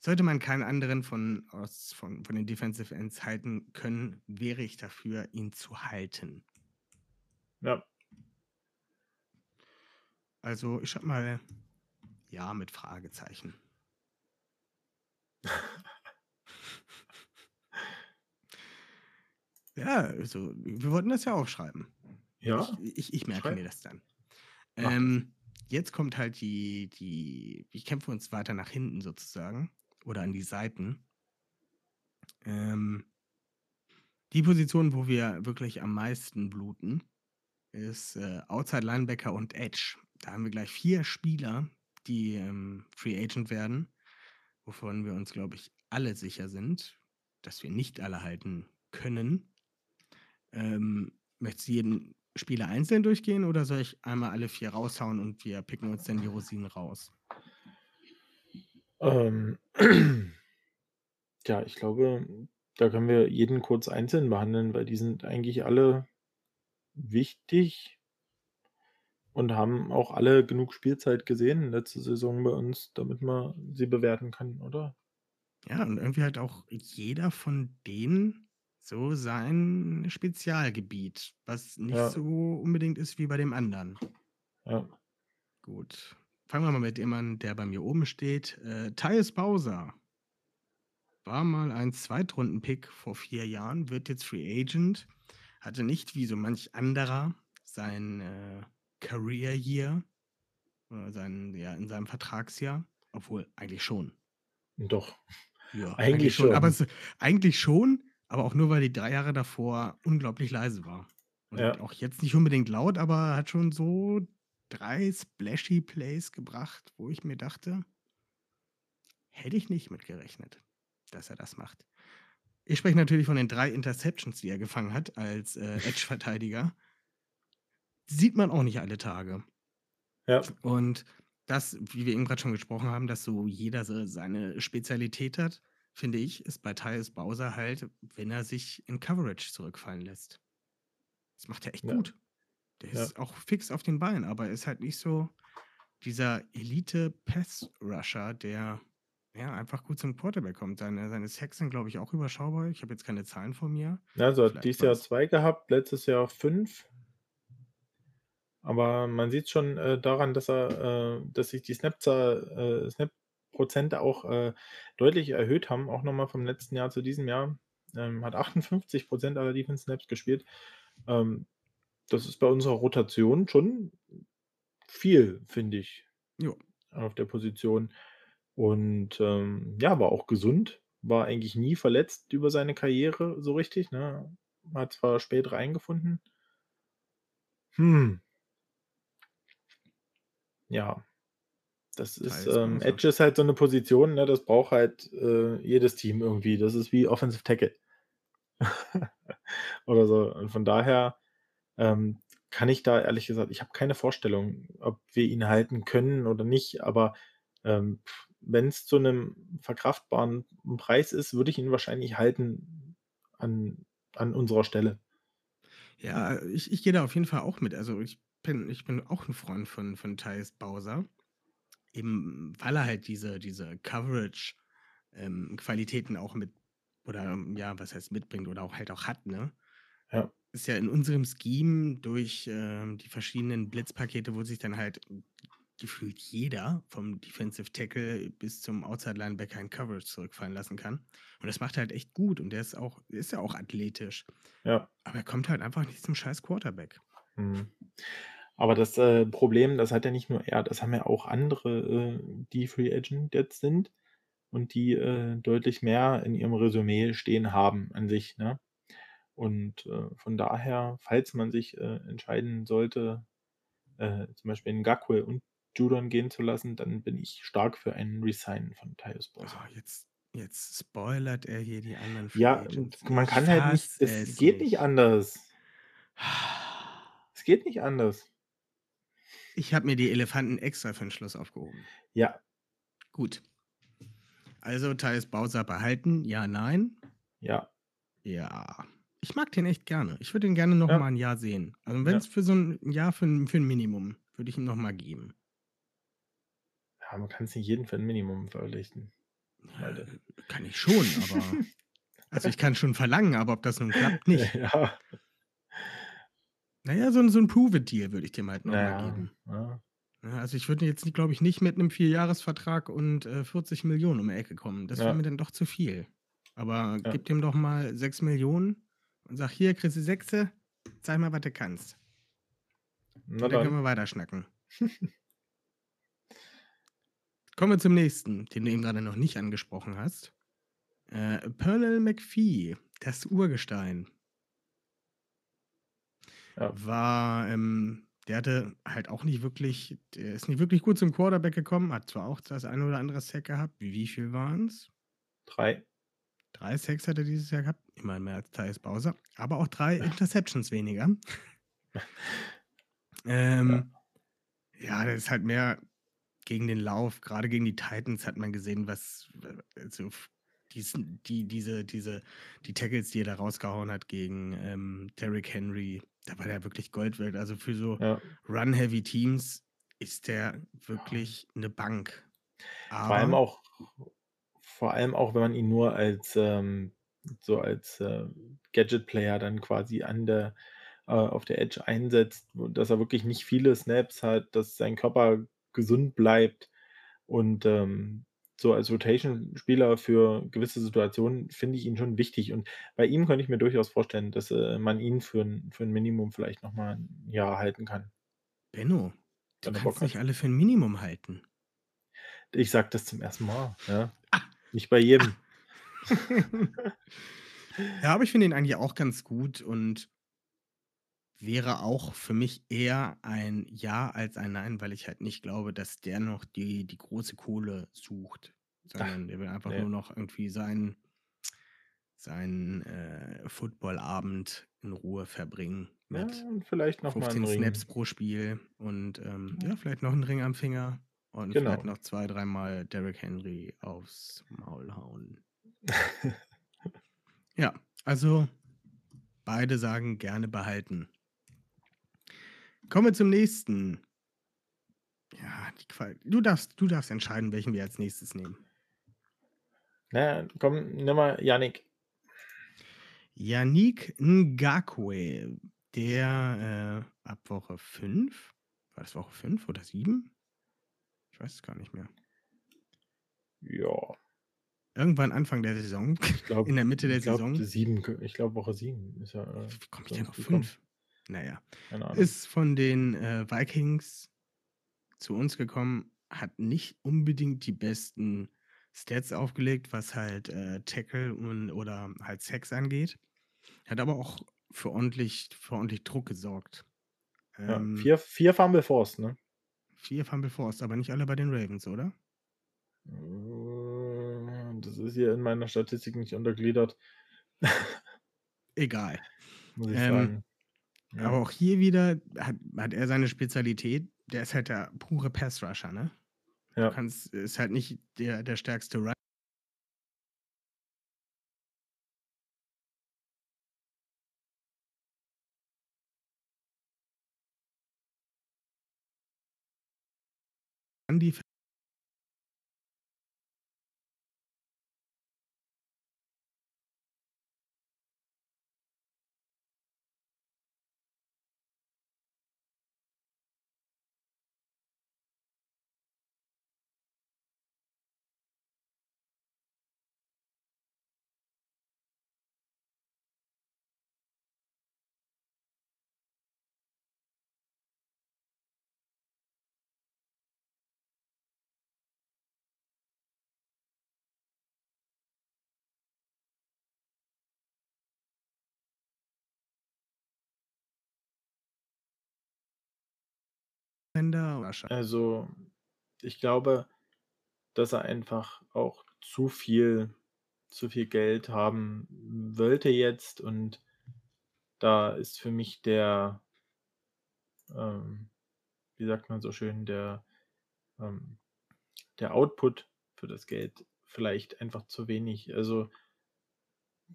sollte man keinen anderen von aus von von den Defensive Ends halten können, wäre ich dafür, ihn zu halten. Ja. Also, ich schreibe mal ja mit Fragezeichen. Ja, also, wir wollten das ja auch schreiben. Ja, Ich ich ich merke schreib. mir das dann. Ähm, jetzt kommt halt die die wir kämpfen uns weiter nach hinten sozusagen oder an die Seiten. Ähm die Position, wo wir wirklich am meisten bluten, ist, äh, Outside Linebacker und Edge. Da haben wir gleich 4 Spieler, die ähm, Free Agent werden, wovon wir uns, glaube ich, alle sicher sind, dass wir nicht alle halten können. Ähm, möchtest du jeden Spieler einzeln durchgehen oder soll ich einmal alle vier raushauen und wir picken uns dann die Rosinen raus? Ähm, ja, ich glaube, da können wir jeden kurz einzeln behandeln, weil die sind eigentlich alle wichtig und haben auch alle genug Spielzeit gesehen letzte Saison bei uns, damit man sie bewerten kann, oder? Ja, und irgendwie halt auch jeder von denen so sein Spezialgebiet, was nicht Ja. so unbedingt ist wie bei dem anderen. Ja. Gut. Fangen wir mal mit dem an, der bei mir oben steht. Äh, Thais Bowser war mal ein Zweitrunden-Pick vor vier Jahren, wird jetzt Free Agent, hatte nicht wie so manch anderer sein äh, Career Year, oder sein, ja, in seinem Vertragsjahr, obwohl eigentlich schon. Doch. Ja, Eigentlich schon. Aber es, eigentlich schon, aber auch nur, weil die drei Jahre davor unglaublich leise war. Und Ja. auch jetzt nicht unbedingt laut, aber hat schon so drei splashy Plays gebracht, wo ich mir dachte, hätte ich nicht mitgerechnet, dass er das macht. Ich spreche natürlich von den drei Interceptions, die er gefangen hat als äh, Edge-Verteidiger. Sieht man auch nicht alle Tage. Ja. Und das, wie wir eben gerade schon gesprochen haben, dass so jeder so seine Spezialität hat, finde ich, ist bei Tyus Bowser halt, wenn er sich in Coverage zurückfallen lässt. Das macht er echt Ja. gut. Der Ja. ist auch fix auf den Beinen, aber er ist halt nicht so dieser Elite-Pass-Rusher, der ja, einfach gut zum Quarterback kommt. Seine, seine Sacks sind, glaube ich, auch überschaubar. Ich habe jetzt keine Zahlen von mir. Also hat Vielleicht dieses Jahr zwei gehabt, letztes Jahr fünf. Aber man sieht schon äh, daran, dass er, äh, dass sich die Snap-Zahl, äh, Snap-Prozente auch äh, deutlich erhöht haben, auch nochmal vom letzten Jahr zu diesem Jahr. Ähm, hat 58 Prozent aller Defense-Snaps gespielt. Ähm, das ist bei unserer Rotation schon viel, finde ich, Jo. auf der Position. Und ähm, ja, war auch gesund, war eigentlich nie verletzt über seine Karriere so richtig. Ne? Hat zwar spät reingefunden. Hm. Ja. Das ist, ähm. Edge ist halt so eine Position, ne, das braucht halt äh, jedes Team irgendwie. Das ist wie Offensive Tackle. Oder so. Und von daher ähm, kann ich da ehrlich gesagt, ich habe keine Vorstellung, ob wir ihn halten können oder nicht, aber ähm, wenn es zu einem verkraftbaren Preis ist, würde ich ihn wahrscheinlich halten an, an unserer Stelle. Ja, ich, ich gehe da auf jeden Fall auch mit. Also ich bin, ich bin auch ein Freund von, von Thais Bowser. Eben weil er halt diese, diese Coverage-Qualitäten auch mit, oder ähm, ja, was heißt mitbringt oder auch halt auch hat, ne? Ja. Ist ja in unserem Scheme durch ähm, die verschiedenen Blitzpakete, wo sich dann halt gefühlt jeder vom Defensive Tackle bis zum Outside Linebacker in Coverage zurückfallen lassen kann. Und das macht er halt echt gut und der ist auch, ist ja auch athletisch. Ja. Aber er kommt halt einfach nicht zum scheiß Quarterback. Mhm. Aber das äh, Problem, das hat ja nicht nur er, das haben ja auch andere, äh, die Free Agent jetzt sind und die äh, deutlich mehr in ihrem Resümee stehen haben an sich. Ne? Und äh, von daher, falls man sich äh, entscheiden sollte, äh, zum Beispiel in Gakwe und Judon gehen zu lassen, dann bin ich stark für einen Resign von Tyus Bowser. Oh, jetzt, jetzt spoilert er hier die anderen Free Ja, Agents. man kann halt nicht, fass es geht nicht anders. Es geht nicht anders. Ich habe mir die Elefanten extra für den Schluss aufgehoben. Ja, Gut. Also Thais Bowser behalten? Ja, nein? ja, Ja. Ich mag den echt gerne. Ich würde ihn gerne noch Ja. mal ein Jahr sehen. Also wenn es für so ein Jahr für ein, für ein Minimum, würde ich ihm noch mal geben. ja man kann es nicht jeden für ein Minimum. Alter. Äh, Kann ich schon, aber also ich kann schon verlangen, aber ob das nun klappt, nicht. Ja, Naja, so, ein- so ein Prove-It-Deal würde ich dem halt noch mal naja, geben. ja. Also ich würde jetzt, glaube ich, nicht mit einem Vierjahresvertrag und äh, 40 Millionen um die Ecke kommen. Das wäre Ja. mir dann doch zu viel. Aber Ja. gib dem doch mal 6 Millionen und sag, hier, kriegst du Sechse, zeig mal, was du kannst. Na Und dann können dann. wir weiterschnacken. Kommen wir zum nächsten, den du eben gerade noch nicht angesprochen hast. Äh, Pernell McPhee, das Urgestein. Ja. War ähm, der hatte halt auch nicht wirklich, der ist nicht wirklich gut zum Quarterback gekommen, hat zwar auch das eine oder andere Sack gehabt. Wie viel waren es? Drei. Drei Sacks hat er dieses Jahr gehabt, immerhin mehr als Thais Bowser, aber auch drei Interceptions weniger. ähm, ja. ja, das ist halt mehr gegen den Lauf, gerade gegen die Titans hat man gesehen, was also die, die, diese, diese, die Tackles, die er da rausgehauen hat gegen ähm, Derrick Henry, da war der wirklich Gold wert. Also für so Ja. Run-Heavy Teams ist der wirklich eine Bank. Vor allem Aber auch vor allem auch, wenn man ihn nur als, ähm so als, äh, Gadget-Player dann quasi an der äh, auf der Edge einsetzt, dass er wirklich nicht viele Snaps hat, dass sein Körper gesund bleibt und, ähm, so als Rotation-Spieler für gewisse Situationen finde ich ihn schon wichtig. Und bei ihm könnte ich mir durchaus vorstellen, dass, äh, man ihn für 'n für 'n Minimum vielleicht noch mal 'n Jahr halten kann. Benno, du Bock kannst hat. nicht alle für 'n Minimum halten. Ich sage das zum ersten Mal, ja. Ah. Nicht bei jedem. Ja, aber ich finde ihn eigentlich auch ganz gut und wäre auch für mich eher ein Ja als ein Nein, weil ich halt nicht glaube, dass der noch die die große Kohle sucht, Ach, sondern der will einfach ne. nur noch irgendwie seinen seinen, äh, Footballabend in Ruhe verbringen Ja, mit und vielleicht noch mal 'n 15 Ring. Snaps pro Spiel und, ähm, Ja. ja, vielleicht noch 'n Ring am Finger und vielleicht Genau. noch 2, dreimal Derrick Henry aufs Maul hauen. Ja, also beide sagen gerne behalten. Kommen wir zum nächsten. Ja, die Qual du darfst du darfst entscheiden, welchen wir als Nächstes nehmen. Na ja, komm, nimm mal Yannick. Yannick Ngakoue, der, äh, ab Woche 5 war das Woche 5 oder 7? Ich weiß es gar nicht mehr. Ja. Irgendwann Anfang der Saison, Ich glaube in der Mitte der ich glaube, Saison. 7 k ich glaube, Woche 7 ist er, äh, Wie komme ich denn auf gekommen. 5? Na ja. Keine Ahnung. Ist von den, äh, Vikings zu uns gekommen, hat nicht unbedingt die besten Stats aufgelegt, was halt, äh, Tackle und oder halt Sacks angeht. Hat aber auch für ordentlich für ordentlich Druck gesorgt. Ja, Ähm 4 4 Fumble Forced, ne? 4 Fumble Forced, aber nicht alle bei den Ravens, oder? Äh, das ist hier in meiner Statistik nicht untergliedert. Egal. Muss ich Ähm, sagen. Aber Ja. auch hier wieder hat hat er seine Spezialität. Der ist halt der pure Pass Rusher, ne? Du Ja. kannst ist halt nicht der der stärkste Run Defense Rusher. Also, ich glaube, dass er einfach auch zu viel zu viel Geld haben wollte jetzt und da ist für mich der ähm, wie sagt man so schön, der ähm, der Output für das Geld vielleicht einfach zu wenig. Also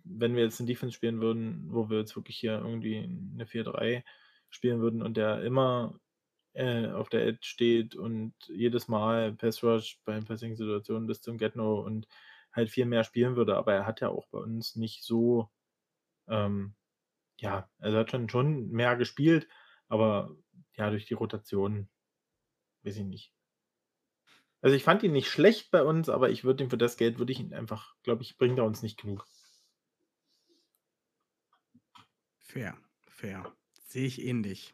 wenn wir jetzt 'ne Defense spielen würden, wo wir jetzt wirklich hier irgendwie 'ne 4-3 spielen würden und der immer, äh, auf der Edge steht und jedes Mal Pass Rush bei Passing-Situationen bis zum Get-No und halt viel mehr spielen würde, aber er hat ja auch bei uns nicht so ähm, ja, also er hat schon schon mehr gespielt, aber ja, durch die Rotation weiß ich nicht. Also, ich fand ihn nicht schlecht bei uns, aber ich würde ihn für das Geld würde ich ihn einfach glaube ich, bringt er uns nicht genug. Fair, fair. Sehe ich ähnlich.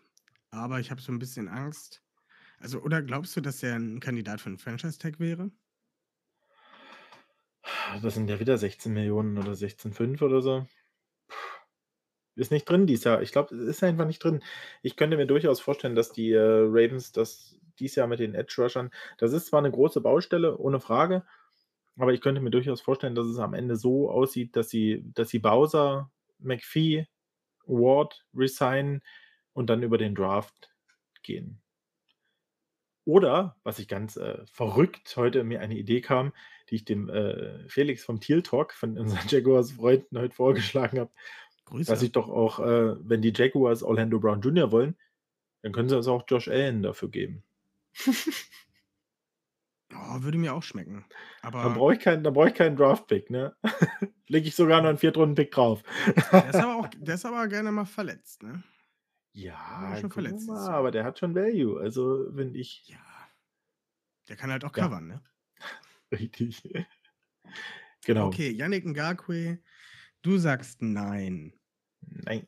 Aber ich habe so 'n bisschen Angst. Also oder glaubst du, dass er 'n Kandidat für 'n Franchise-Tag wäre? Das sind ja wieder 16.000.000 oder 16,5 oder so. Ist nicht drin dieses Jahr. Ich glaube, es ist einfach nicht drin. Ich könnte mir durchaus vorstellen, dass die, äh, Ravens das dieses Jahr mit den Edge Rushern das ist zwar eine große Baustelle, ohne Frage, aber ich könnte mir durchaus vorstellen, dass es am Ende so aussieht, dass sie dass sie Bowser, McPhee, Ward resignen und dann über den Draft gehen. Oder, was ich ganz, äh, verrückt heute mir eine Idee kam, die ich dem, äh, Felix vom Teal Talk von unseren Jaguars-Freunden heute vorgeschlagen habe, dass Grüße. ich doch auch, äh, wenn die Jaguars Orlando Brown Jr. wollen, dann können sie uns auch Josh Allen dafür geben. Oh, würde mir auch schmecken. Dann Aber brauche ich keinen dann brauche ich keinen Draft-Pick, ne? Lege ich sogar noch einen Viertrunden-Pick drauf. der ist aber auch der ist aber gerne mal verletzt, ne? Ja, schon verletzt mal, aber der hat schon Value. Also, wenn ich Ja. Der kann halt auch Ja. covern, ne? richtig. Genau. Okay, Yannick Ngakwe, du sagst nein. Nein.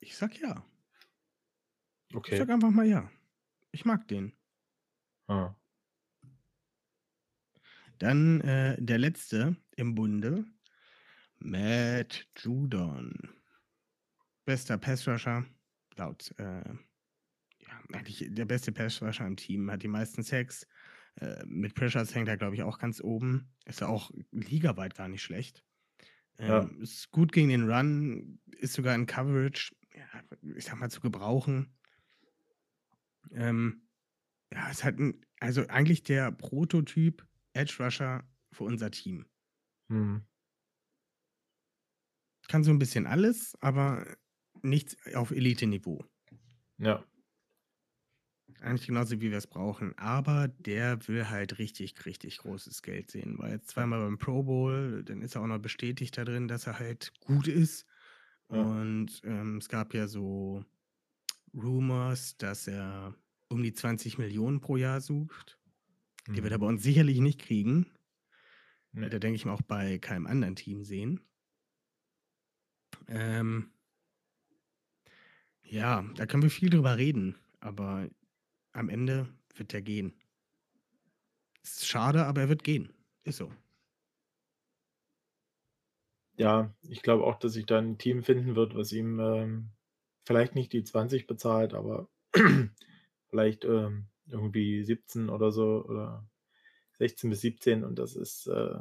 Ich sag ja. Ich Okay. sag einfach mal ja. Ich mag den. Ah. Dann äh, der letzte im Bunde. Matt Judon. Bester Passrusher. Laut, äh, ja, eigentlich der beste Passrusher im Team. Hat die meisten Sacks. Äh, mit Pressures hängt er, glaube ich, auch ganz oben. Ist ja auch ligaweit gar nicht schlecht. Ja. Ähm, ist gut gegen den Run. Ist sogar in Coverage, ja, ich sag mal, zu gebrauchen. Ähm, ja, ist halt ein, also eigentlich der Prototyp Edge Rusher für unser Team. Mhm. Kann so ein bisschen alles, aber nichts auf Elite-Niveau. Ja. Eigentlich genauso, wie wir es brauchen. Aber der will halt richtig, richtig großes Geld sehen. War jetzt zweimal beim Pro Bowl, dann ist er auch noch bestätigt da drin, dass er halt gut ist. Ja. Und ähm, es gab ja so Rumors, dass er um die 20 Millionen pro Jahr sucht. Die wird er bei Mhm. uns sicherlich nicht kriegen. Ne. Wird er, denke ich mal, auch bei keinem anderen Team sehen. Ähm, ja, da können wir viel drüber reden, aber am Ende wird er gehen. Ist schade, aber er wird gehen. Ist so. Ja, ich glaube auch, dass sich da ein Team finden wird, was ihm, ähm, vielleicht nicht die 20 bezahlt, aber vielleicht, ähm, irgendwie 17 oder so oder 16 bis 17 und das ist, äh,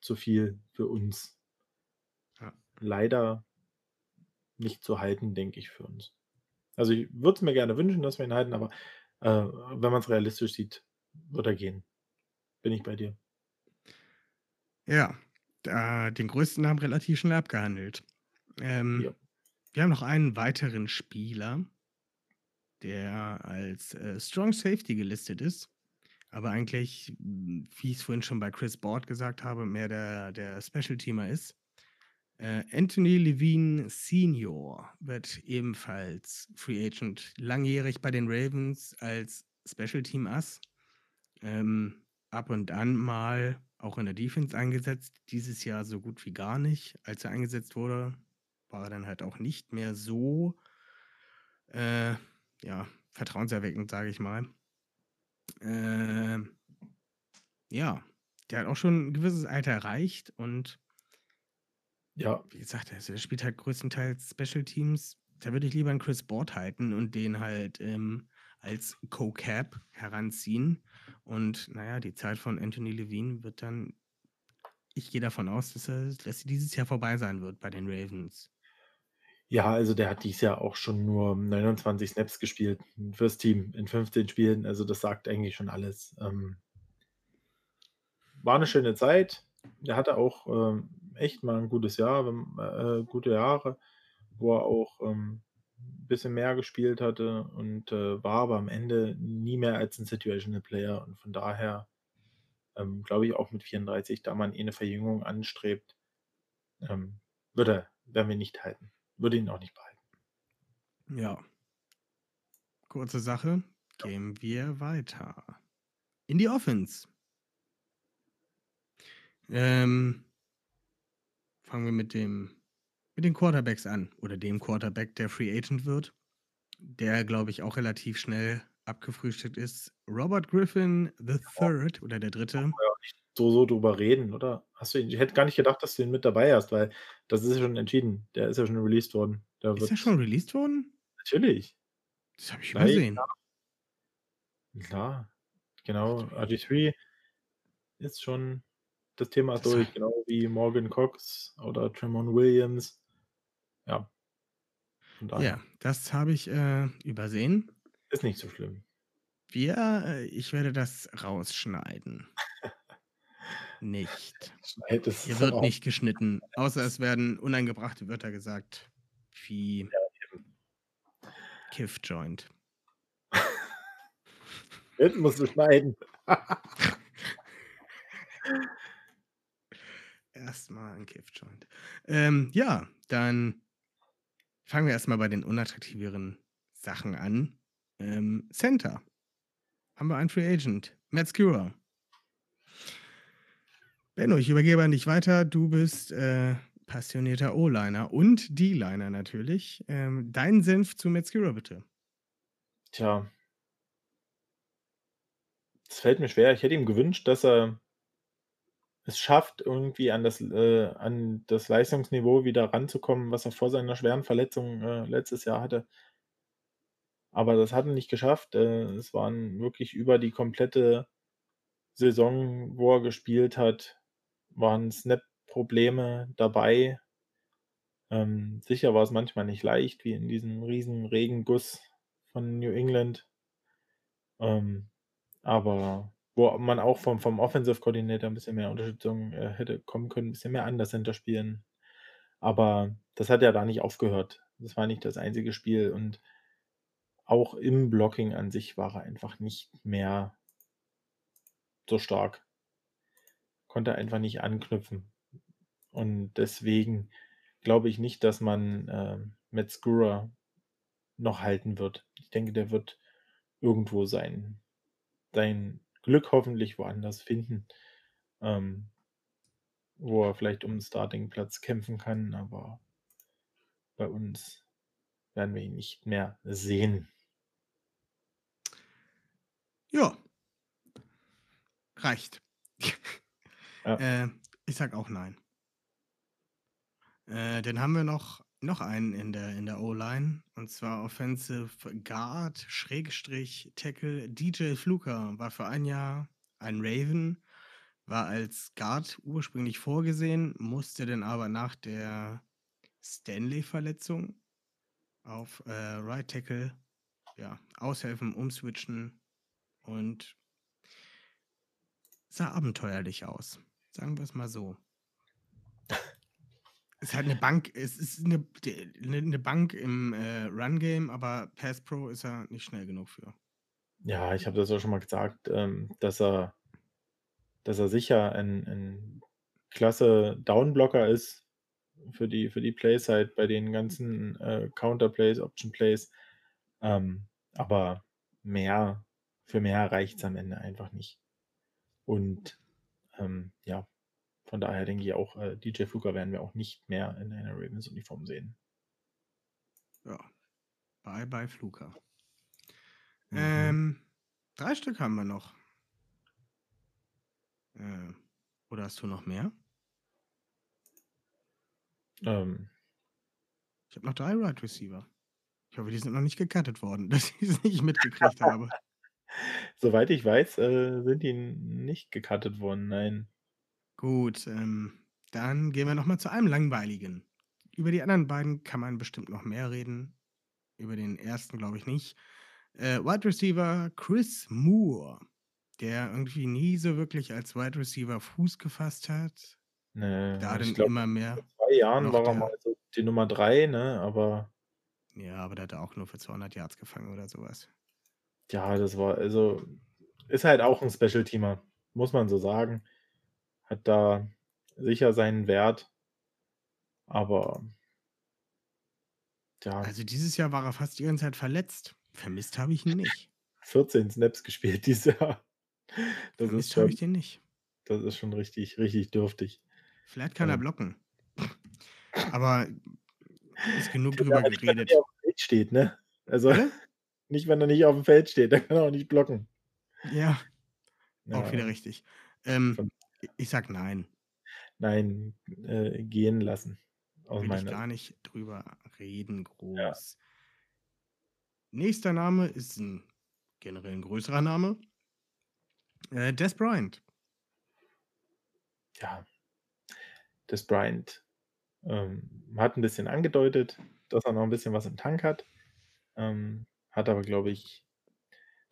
zu viel für uns. Ja. Leider nicht zu halten, denke ich, für uns. Also, ich würde es mir gerne wünschen, dass wir ihn halten, aber, äh, wenn man's realistisch sieht, wird er gehen. Bin ich bei dir. Ja, da, den größten haben relativ schnell abgehandelt. Ähm, Ja. wir haben noch einen weiteren Spieler, der als äh, Strong Safety gelistet ist, aber eigentlich, mh, wie ich es vorhin schon bei Chris Board gesagt habe, mehr der, der Special-Teamer ist. Äh, Anthony Levine Senior wird ebenfalls Free Agent, langjährig bei den Ravens als Special Team Ass. Ähm, ab und an mal auch in der Defense eingesetzt. Dieses Jahr so gut wie gar nicht. Als er eingesetzt wurde, war er dann halt auch nicht mehr so äh, ja, vertrauenserweckend, sage ich mal. Ähm, ja, der hat auch schon ein gewisses Alter erreicht und Ja. wie gesagt, also der spielt halt größtenteils Special Teams. Da würde ich lieber einen Chris Board halten und den halt ähm, als Co-Cap heranziehen. Und naja, die Zeit von Anthony Levine wird dann, ich gehe davon aus, dass, er, dass sie dieses Jahr vorbei sein wird bei den Ravens. Ja, also der hat dieses Jahr auch schon nur 29 Snaps gespielt fürs Team in 15 Spielen. Also das sagt eigentlich schon alles. Ähm, war eine schöne Zeit. Der hatte auch ähm, echt mal ein gutes Jahr, äh, gute Jahre, wo er auch ähm, ein bisschen mehr gespielt hatte und äh, war aber am Ende nie mehr als ein Situational Player. Und von daher ähm, glaube ich auch mit 34, da man eh eine Verjüngung anstrebt, ähm, würde, werden wir nicht halten. Würde ihn auch nicht behalten. Ja. Kurze Sache. Gehen wir weiter. In die Offense. Ähm, fangen wir mit dem mit den Quarterbacks an oder dem Quarterback, der Free Agent wird, der glaube ich auch relativ schnell abgefrühstückt ist. Robert Griffin the Third oder der Dritte. So, so drüber reden, oder? Hast du ihn, ich hätte gar nicht gedacht, dass du ihn mit dabei hast, weil das ist ja schon entschieden. Der ist ja schon released worden. Da Ist er schon released worden? natürlich. Das habe ich Nein, übersehen. klar. Klar, genau. RG3 ist schon das Thema Das durch, genau wie Morgan Cox oder Tremont Williams. Ja. Ja, das habe ich, äh, übersehen. ist nicht so schlimm. Wir äh, ich werde das rausschneiden. Nicht. Es Hier wird nicht geschnitten, außer es werden uneingebrachte Wörter gesagt, wie Ja. Kiff-Joint. Jetzt musst du schneiden. Erst mal 'n Kiff-Joint. Ähm, ja, dann fangen wir erst mal bei den unattraktiveren Sachen an. Ähm, Center. Haben wir einen Free Agent, Matt Skura. Benno, ich übergebe an dich weiter. Du bist, äh, passionierter O-Liner und D-Liner natürlich. Ähm, dein Senf zu Matt Skura bitte. Tja. Es fällt mir schwer. Ich hätte ihm gewünscht, dass er es schafft, irgendwie an das äh, an das Leistungsniveau wieder ranzukommen, was er vor seiner schweren Verletzung, äh, letztes Jahr hatte. Aber das hat er nicht geschafft. Äh, es waren wirklich über die komplette Saison, wo er gespielt hat, waren Snap-Probleme dabei. Ähm, sicher war es manchmal nicht leicht, wie in diesem riesen Regenguss von New England. Ähm, aber wo man auch vom vom Offensive Coordinator 'n bisschen mehr Unterstützung, äh, hätte kommen können, 'n bisschen mehr anders Center spielen. Aber das hat ja da nicht aufgehört. Das war nicht das einzige Spiel und auch im Blocking an sich war er einfach nicht mehr so stark. Konnte einfach nicht anknüpfen. Und deswegen glaube ich nicht, dass man, ähm, Matt noch halten wird. Ich denke, der wird irgendwo sein sein Glück hoffentlich woanders finden, ähm, wo er vielleicht um 'n Startingplatz kämpfen kann, aber bei uns werden wir ihn nicht mehr sehen. Ja. Reicht. Ja. Äh, ich sage auch nein. Äh, dann haben wir noch noch einen in der in der O-Line und zwar Offensive Guard Schrägstrich Tackle DJ Fluker war für ein Jahr ein Raven, war als Guard ursprünglich vorgesehen, musste dann aber nach der Stanley-Verletzung auf, äh, Right Tackle, ja, aushelfen, umswitchen und sah abenteuerlich aus. Sagen wir's mal so. Ist halt 'ne Bank es ist 'ne de 'ne Bank im, äh, Run-Game, aber Pass Pro ist er nicht schnell genug für. Ja, ich habe das auch schon mal gesagt, ähm, dass er dass er sicher ein ein klasse Downblocker ist für die für die Playside bei den ganzen, äh, Counterplays, Option Plays. Ähm, aber mehr für mehr reicht's am Ende einfach nicht. Und, ähm, ja, von daher denke ich auch, äh, DJ Fluker werden wir auch nicht mehr in einer Ravens-Uniform sehen. Ja. Bye, bye Fluker. Mhm. Ähm, 3 Stück haben wir noch. Äh, oder hast du noch mehr? Ähm. Ich habe noch 3 Wide Receiver. Ich hoffe, die sind noch nicht gecuttet worden, dass ich's nicht mitgekriegt habe. Soweit ich weiß, äh, sind die nicht gecuttet worden, nein. Gut, ähm, dann gehen wir noch mal zu einem langweiligen. Über die anderen beiden kann man bestimmt noch mehr reden. Über den ersten glaube ich nicht. Äh, Wide Receiver Chris Moore, der irgendwie nie so wirklich als Wide Receiver Fuß gefasst hat. Ne, Da ich dann immer mehr vor 2 Jahren war er mal so die Nummer 3, ne, aber Ja, aber der hat auch nur für 200 Yards gefangen oder so was. Ja, das war also ist halt auch 'n Special-Teamer, muss man so sagen. Hat da sicher seinen Wert. Aber ja. Also, dieses Jahr war er fast die ganze Zeit verletzt. Vermisst habe ich ihn nicht. 14 Snaps gespielt dieses Jahr. Das Vermisst habe ich den nicht. das ist schon richtig richtig dürftig. Vielleicht kann er Ähm. blocken. Aber ist genug Geht drüber nicht, wenn er geredet. nicht aufm Feld steht, ne? Also, Bitte? nicht, wenn er nicht aufm Feld steht, dann kann er auch nicht blocken. Ja. Auch Ja. wieder richtig. Ähm, ich sage nein. Nein, äh, gehen lassen. Aus will ich gar nicht drüber reden, Ja. groß. Nächster Name ist ein generell ein größerer Name. Äh, Des Bryant. Ja. Des Bryant ähm, hat ein bisschen angedeutet, dass er noch ein bisschen was im Tank hat. Ähm, hat aber, glaube ich,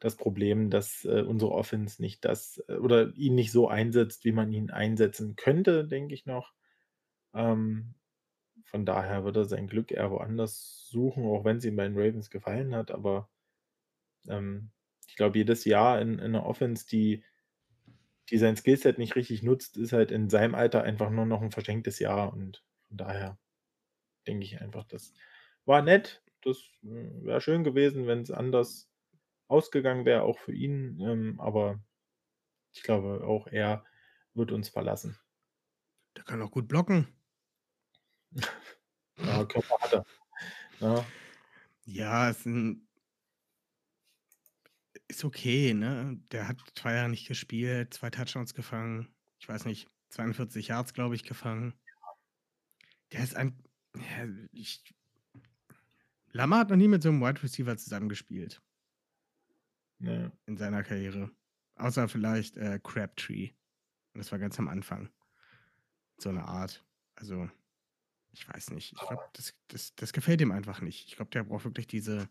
das Problem, dass äh, unsere Offense nicht das äh, oder ihn nicht so einsetzt, wie man ihn einsetzen könnte, denke ich noch. Ähm, von daher wird er sein Glück eher woanders suchen, auch wenn es ihm bei den Ravens gefallen hat. Aber ähm, ich glaube, jedes Jahr in, in einer Offense, die, die sein Skillset nicht richtig nutzt, ist halt in seinem Alter einfach nur noch ein verschenktes Jahr. Und von daher denke ich einfach, das war nett. Das äh, wäre schön gewesen, wenn es anders ausgegangen wäre, auch für ihn. Ähm, aber ich glaube, auch er wird uns verlassen. Der kann auch gut blocken. Ja, Körper hat er. Ja, Ja, ist, ein, ist okay, ne? Der hat zwei Jahre nicht gespielt, zwei Touchdowns gefangen. Ich weiß nicht, 42 Yards, glaube ich, gefangen. Der ist ein. Ja, ich, Lamar hat noch nie mit so einem Wide Receiver zusammengespielt ne. in seiner Karriere. Außer vielleicht äh, Crabtree. Und das war ganz am Anfang. So eine Art. Also, ich weiß nicht. Ich glaube, das, das, das gefällt ihm einfach nicht. Ich glaube, der braucht wirklich diese,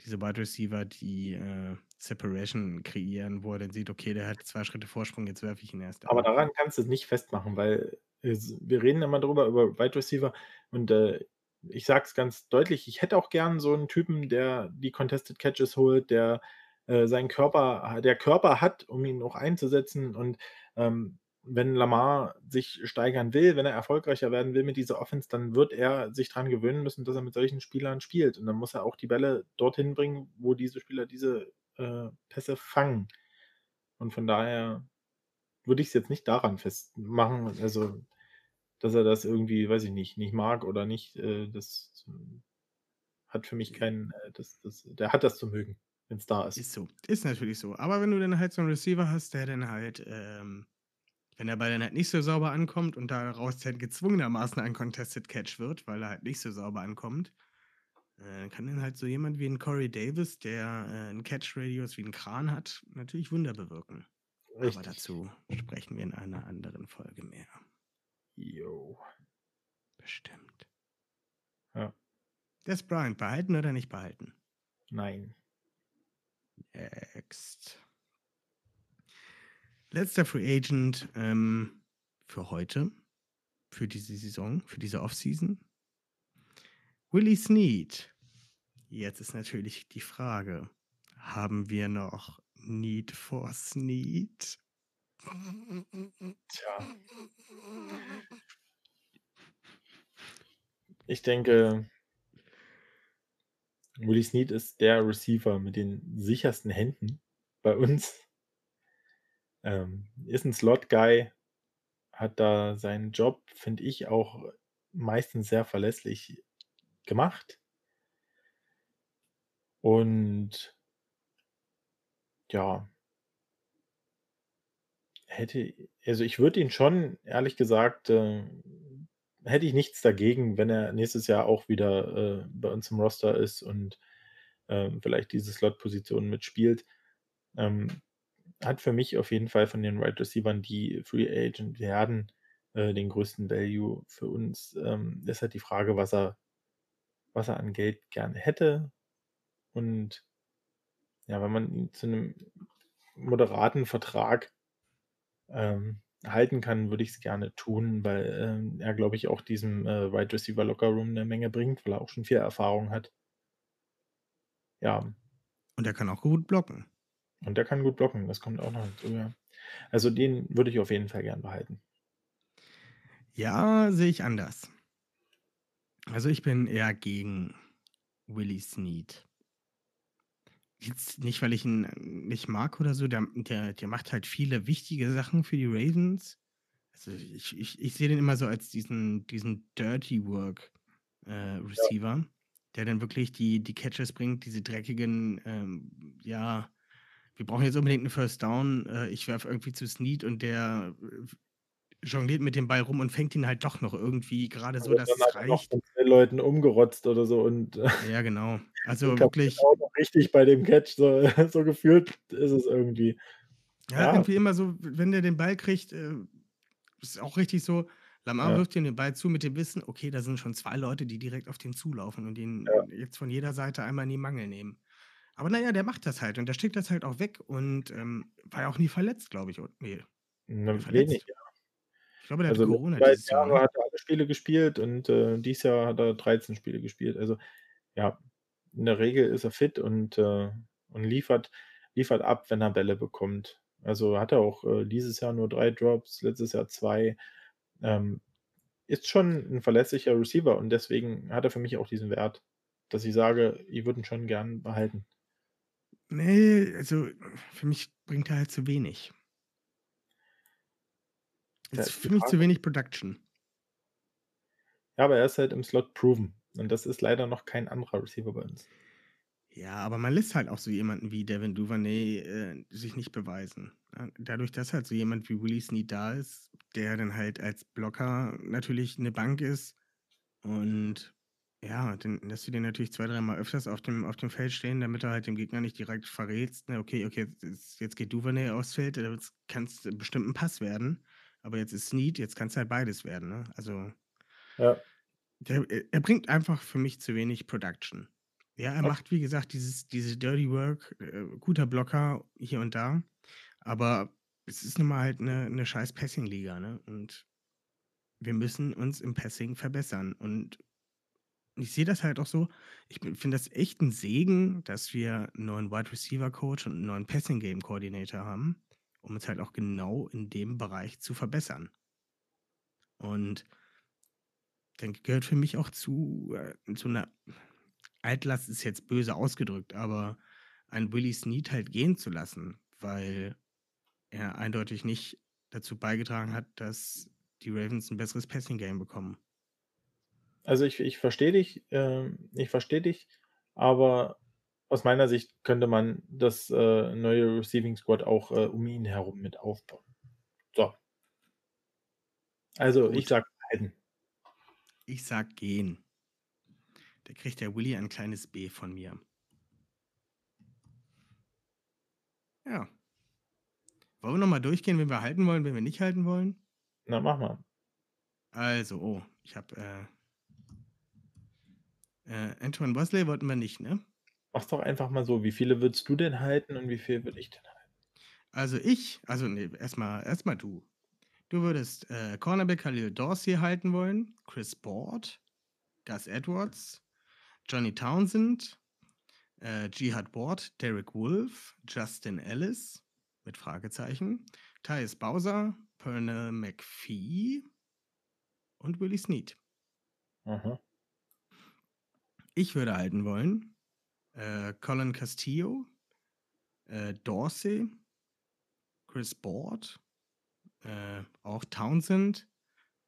diese Wide Receiver, die äh, Separation kreieren, wo er dann sieht, okay, der hat zwei Schritte Vorsprung, jetzt werfe ich ihn erst Aber an. daran kannst du es nicht festmachen, weil es, wir reden immer drüber, über Wide Receiver und äh, ich sage es ganz deutlich, ich hätte auch gern so einen Typen, der die Contested Catches holt, der äh, seinen Körper, der Körper hat, um ihn auch einzusetzen und ähm, wenn Lamar sich steigern will, wenn er erfolgreicher werden will mit dieser Offense, dann wird er sich daran gewöhnen müssen, dass er mit solchen Spielern spielt. Und dann muss er auch die Bälle dorthin bringen, wo diese Spieler diese äh, Pässe fangen. Und von daher würde ich es jetzt nicht daran festmachen, also dass er das irgendwie, weiß ich nicht, nicht mag oder nicht. Äh, das äh, hat für mich keinen, äh, das, das, der hat das zu mögen, wenn es da ist. Ist so. Ist natürlich so. Aber wenn du dann halt so einen Receiver hast, der dann halt, ähm, wenn der Ball dann halt nicht so sauber ankommt und daraus halt gezwungenermaßen ein Contested Catch wird, weil er halt nicht so sauber ankommt, äh, kann dann halt so jemand wie ein Corey Davis, der äh, einen Catch-Radius wie ein Kran hat, natürlich Wunder bewirken. Aber Richtig. dazu sprechen wir in einer anderen Folge mehr. Jo. Bestimmt. Ja. Des Bryant, behalten oder nicht behalten? Nein. Next. Letzter Free Agent ähm, für heute, für diese Saison, für diese Offseason. Willie Snead. Jetzt ist natürlich die Frage, haben wir noch Need for Snead? Tja. Ich denke, Willie Snead ist der Receiver mit den sichersten Händen bei uns. Ähm, ist ein Slot-Guy, hat da seinen Job, finde ich, auch meistens sehr verlässlich gemacht. Und ja, hätte, also ich würde ihn schon, ehrlich gesagt, äh, hätte ich nichts dagegen, wenn er nächstes Jahr auch wieder äh, bei uns im Roster ist und ähm, vielleicht diese Slot-Position mitspielt. Ähm, hat für mich auf jeden Fall von den Right Receivern, die Free Agent werden, äh, den größten Value für uns. Ähm, ist halt die Frage, was er, was er an Geld gerne hätte. Und ja, wenn man ihn zu einem moderaten Vertrag ähm, halten kann, würde ich es gerne tun, weil ähm, er, glaube ich, auch diesem äh, Wide Receiver Locker Room eine Menge bringt, weil er auch schon viel Erfahrung hat. Ja, Und er kann auch gut blocken. und der kann gut blocken, das kommt auch noch hinzu, ja. Also den würde ich auf jeden Fall gern behalten. Ja, sehe ich anders. Also ich bin eher gegen Willie Snead. Jetzt nicht, weil ich ihn nicht mag oder so, der, der, der macht halt viele wichtige Sachen für die Ravens. Also ich, ich, ich sehe den immer so als diesen, diesen Dirty Work äh, Receiver, der dann wirklich die, die Catches bringt, diese dreckigen, ähm, ja, wir brauchen jetzt unbedingt einen First Down, äh, ich werfe irgendwie zu Snead und der äh, jongliert mit dem Ball rum und fängt ihn halt doch noch irgendwie gerade so, dass es noch reicht. Von 2 Leuten umgerotzt oder so und Ja, genau. Also wirklich noch richtig bei dem Catch, so so gefühlt ist es irgendwie. ja, Ja. irgendwie immer so, wenn der den Ball kriegt, äh, ist auch richtig so, Lamar Ja. wirft ihm den Ball zu mit dem Wissen, okay, da sind schon 2 Leute, die direkt auf den zulaufen und ihn Ja. jetzt von jeder Seite einmal in die Mangel nehmen. Aber na ja, der macht das halt und der steckt das halt auch weg und, ähm, war ja auch nie verletzt, glaube ich, o ne. Ne, War verletzt? wenig, glaube, der Also, Corona letzten beiden dieses Jahr, Jahre hat er alle Spiele gespielt und, äh, dieses Jahr hat er 13 Spiele gespielt. Also, ja, in der Regel ist er fit und, äh und liefert liefert ab, wenn er Bälle bekommt. Also, hat er auch, äh, dieses Jahr nur 3 Drops, letztes Jahr 2. Ähm, ist schon 'n verlässlicher Receiver und deswegen hat er für mich auch diesen Wert, dass ich sage, ich würde ihn schon gern behalten. Ne, also, für mich bringt er halt zu wenig. Da Ist für mich zu wenig Production. Ja, aber er ist halt im Slot proven und das ist leider noch kein anderer Receiver bei uns. Ja, aber man lässt halt auch so jemanden wie Devin Duvernay, äh, sich nicht beweisen? Dadurch, dass halt so jemand wie Willie Snead da ist, der dann halt als Blocker natürlich 'ne Bank ist und ja, dann lässt du den natürlich 2, dreimal öfters auf dem auf dem Feld stehen, damit du halt dem Gegner nicht direkt verrätst, ne: „Okay, okay, jetzt jetzt geht Duvernay aufs Feld, jetzt kann's bestimmt 'n Pass werden, aber jetzt ist Snead, jetzt kann's halt beides werden“, ne? Also Ja. der er er bringt einfach für mich zu wenig Production. Ja, er Okay. macht, wie gesagt, dieses diese Dirty Work, äh, guter Blocker hier und da, aber es ist nun mal halt 'ne 'ne scheiß Passing-Liga, ne? Und wir müssen uns im Passing verbessern und ich sehe das halt auch so, ich finde das echt 'n Segen, dass wir 'n neuen Wide Receiver Coach und 'n neuen Passing Game Coordinator haben, um uns halt auch genau in dem Bereich zu verbessern. Und dann gehört für mich auch zu äh, zu 'ner Altlast ist jetzt böse ausgedrückt, aber einen Willie Snead halt gehen zu lassen, weil er eindeutig nicht dazu beigetragen hat, dass die Ravens 'n besseres Passing Game bekommen. Also, ich ich verstehe dich, ähm ich verstehe dich, aber aus meiner Sicht könnte man das, äh, neue Receiving Squad auch, äh, um ihn herum mit aufbauen. So. Also, ich Gut. sage behalten. Ich sage gehen. Da kriegt der Willie ein kleines B von mir. Ja. Wollen wir noch mal durchgehen, wen wir halten wollen, wen wir nicht halten wollen? Na, mach mal. Also, oh, ich habe, äh äh, Antoine Wesley wollten wir nicht, ne? Mach's doch einfach mal so. Wie viele würdest du denn halten und wie viel würde ich denn halten? Also, ich also, ne, erst mal erst mal du. Du würdest, äh, Cornerback Khalil Dorsey halten wollen, Chris Board, Gus Edwards, Johnny Townsend, äh, Jihad Ward, Derek Wolfe, Justin Ellis mit Fragezeichen, Tyus Bowser, Pernell McPhee und Willie Snead. Aha. Ich würde halten wollen, äh, Colin Castillo, äh, Dorsey, Chris Board, äh, auch Townsend,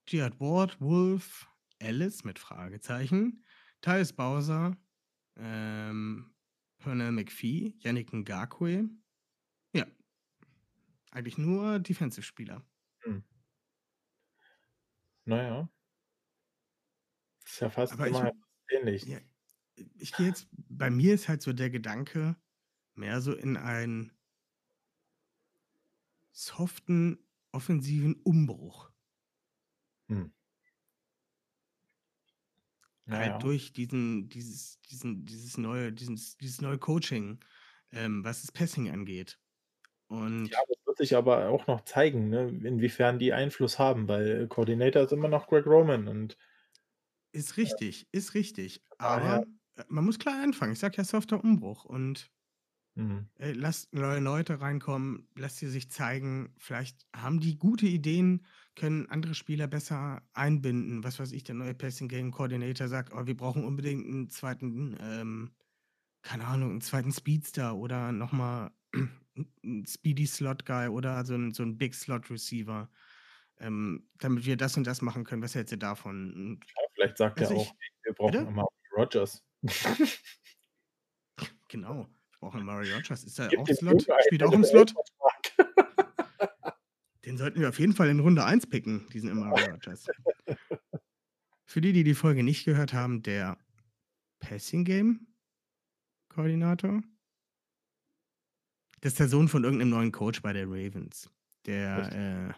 Jihad Ward, Wolfe, Ellis mit Fragezeichen, Tyus Bowser, ähm, Pernell McPhee, Yannick Ngakoue. Ja. Eigentlich nur Defensive-Spieler. Hm. Na ja. Ist ja fast Aber ich immer ähnlich. ja, ich gehe jetzt bei mir ist halt so der Gedanke mehr so in einen soften, offensiven Umbruch. Hm. Na Halt ja. durch diesen dieses diesen dieses neue dieses dieses neue Coaching, ähm, was das Passing angeht. Ja, Und das wird sich aber auch noch zeigen, ne, inwiefern die Einfluss haben, weil Coordinator ist immer noch Greg Roman und Ist ja, richtig, ist richtig. Aber, äh, man muss klar anfangen. Ich sage ja softer Umbruch und Mhm. äh, lasst neue Leute reinkommen, lasst sie sich zeigen. Vielleicht haben die gute Ideen, können andere Spieler besser einbinden. Was weiß ich, der neue Passing Game Coordinator sagt: „Oh, wir brauchen unbedingt 'n zweiten, ähm, keine Ahnung, 'n zweiten Speedster oder noch mal 'n 'n Speedy Slot Guy oder so 'n so 'n Big Slot Receiver, ähm, damit wir das und das machen können. Was hältst du davon?“ Und Ja, vielleicht sagt er also auch: ich „Hey, wir brauchen bitte? Amari Rodgers.“ Genau, wir brauchen Amari Rodgers. Ist er auch dem Slot? Spielt auch im Slot? Den sollten wir auf jeden Fall in Runde 1 picken, diesen Amari Rogers. Für die, die die Folge nicht gehört haben, der Passing Game Koordinator. Das ist der Sohn von irgendeinem neuen Coach bei der Ravens. Der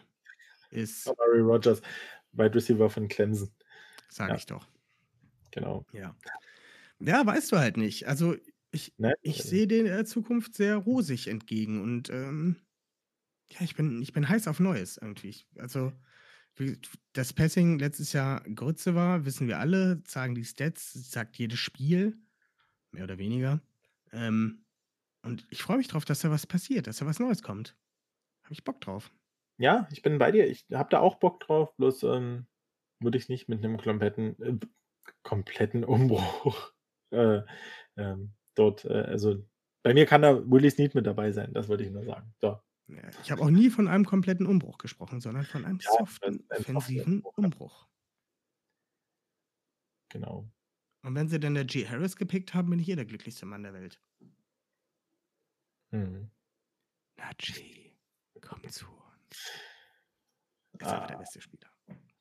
äh, ist, Amari Rogers, Wide Receiver von Clemson. sag Ja. ich doch. Genau. Ja. Ja, weißt du halt nicht. Also ich, Ne? ich sehe der Zukunft sehr rosig entgegen und ähm, ja, ich bin, ich bin heiß auf Neues irgendwie. Also, das Passing letztes Jahr Grütze war, wissen wir alle, sagen die Stats, sagt jedes Spiel, mehr oder weniger. Ähm, und ich freue mich drauf, dass da was passiert, dass da was Neues kommt. Habe ich Bock drauf. Ja, ich bin bei dir. Ich habe da auch Bock drauf, bloß ähm, würde ich nicht mit einem kompletten, äh, kompletten Umbruch äh, ähm, dort, äh, also bei mir kann da Willie Snead mit dabei sein, das wollte ich nur sagen. So. Ich habe auch nie von einem kompletten Umbruch gesprochen, sondern von einem Ja, soften, offensiven Umbruch, Umbruch. Genau. Und wenn sie dann der G. Harris gepickt haben, bin ich eh der glücklichste Mann der Welt. Mhm. Na, G, komm zu uns. Ist aber der Ah, beste Spieler.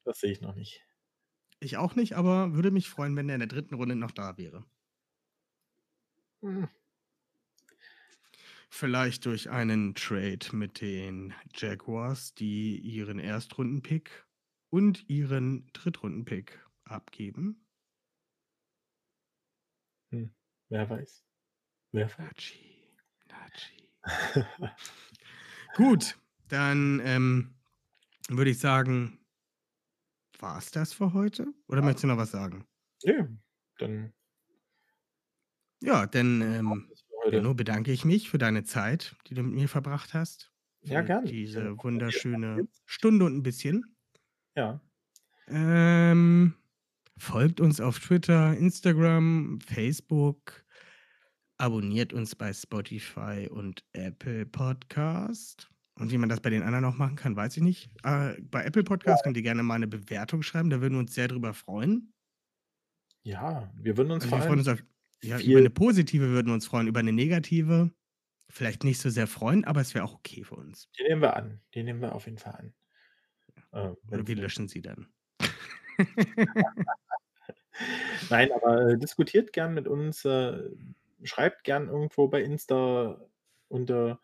das sehe ich noch nicht. Ich auch nicht, aber würde mich freuen, wenn der in der dritten Runde noch da wäre. Hm. Vielleicht durch einen Trade mit den Jaguars, die ihren Erstrundenpick und ihren Drittrundenpick abgeben. Hm. Wer weiß. Wer weiß. Nachi, Nachi. Gut, dann ähm, würde ich sagen, war es das für heute? Oder möchtest du noch was sagen? Nö, dann Ja, dann ähm. Benno, bedanke ich mich für deine Zeit, die du mit mir verbracht hast. Ja, gerne. Diese wunderschöne Stunde und ein bisschen. Ja. Ähm, folgt uns auf Twitter, Instagram, Facebook. Abonniert uns bei Spotify und Apple Podcast. Und wie man das bei den anderen auch machen kann, weiß ich nicht. Äh, bei Apple Podcast könnt ihr gerne mal eine Bewertung schreiben, da würden wir uns sehr drüber freuen. Ja, wir würden uns Also vor wir freuen uns auf, ja, über eine positive würden wir uns freuen, über eine negative vielleicht nicht so sehr freuen, aber es wäre auch okay für uns. Die nehmen wir an. Die nehmen wir auf jeden Fall an. Äh, Oder wir löschen sie dann. Nein, aber äh, diskutiert gern mit uns. Äh, schreibt gern irgendwo bei Insta unter,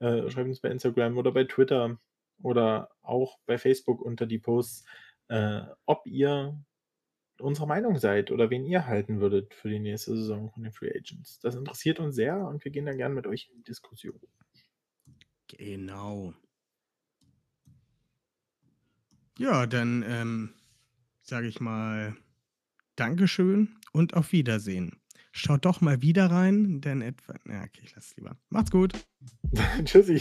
äh, schreibt uns bei Instagram oder bei Twitter oder auch bei Facebook unter die Posts, äh, ob ihr unserer Meinung seid oder wen ihr halten würdet für die nächste Saison von den Free Agents. Das interessiert uns sehr und wir gehen da gern mit euch in die Diskussion. Genau. Ja, dann ähm, sage ich mal Dankeschön und auf Wiedersehen. Schaut doch mal wieder rein, denn etwa. Ja, okay, ich lasse es lieber. Macht's gut. Tschüssi.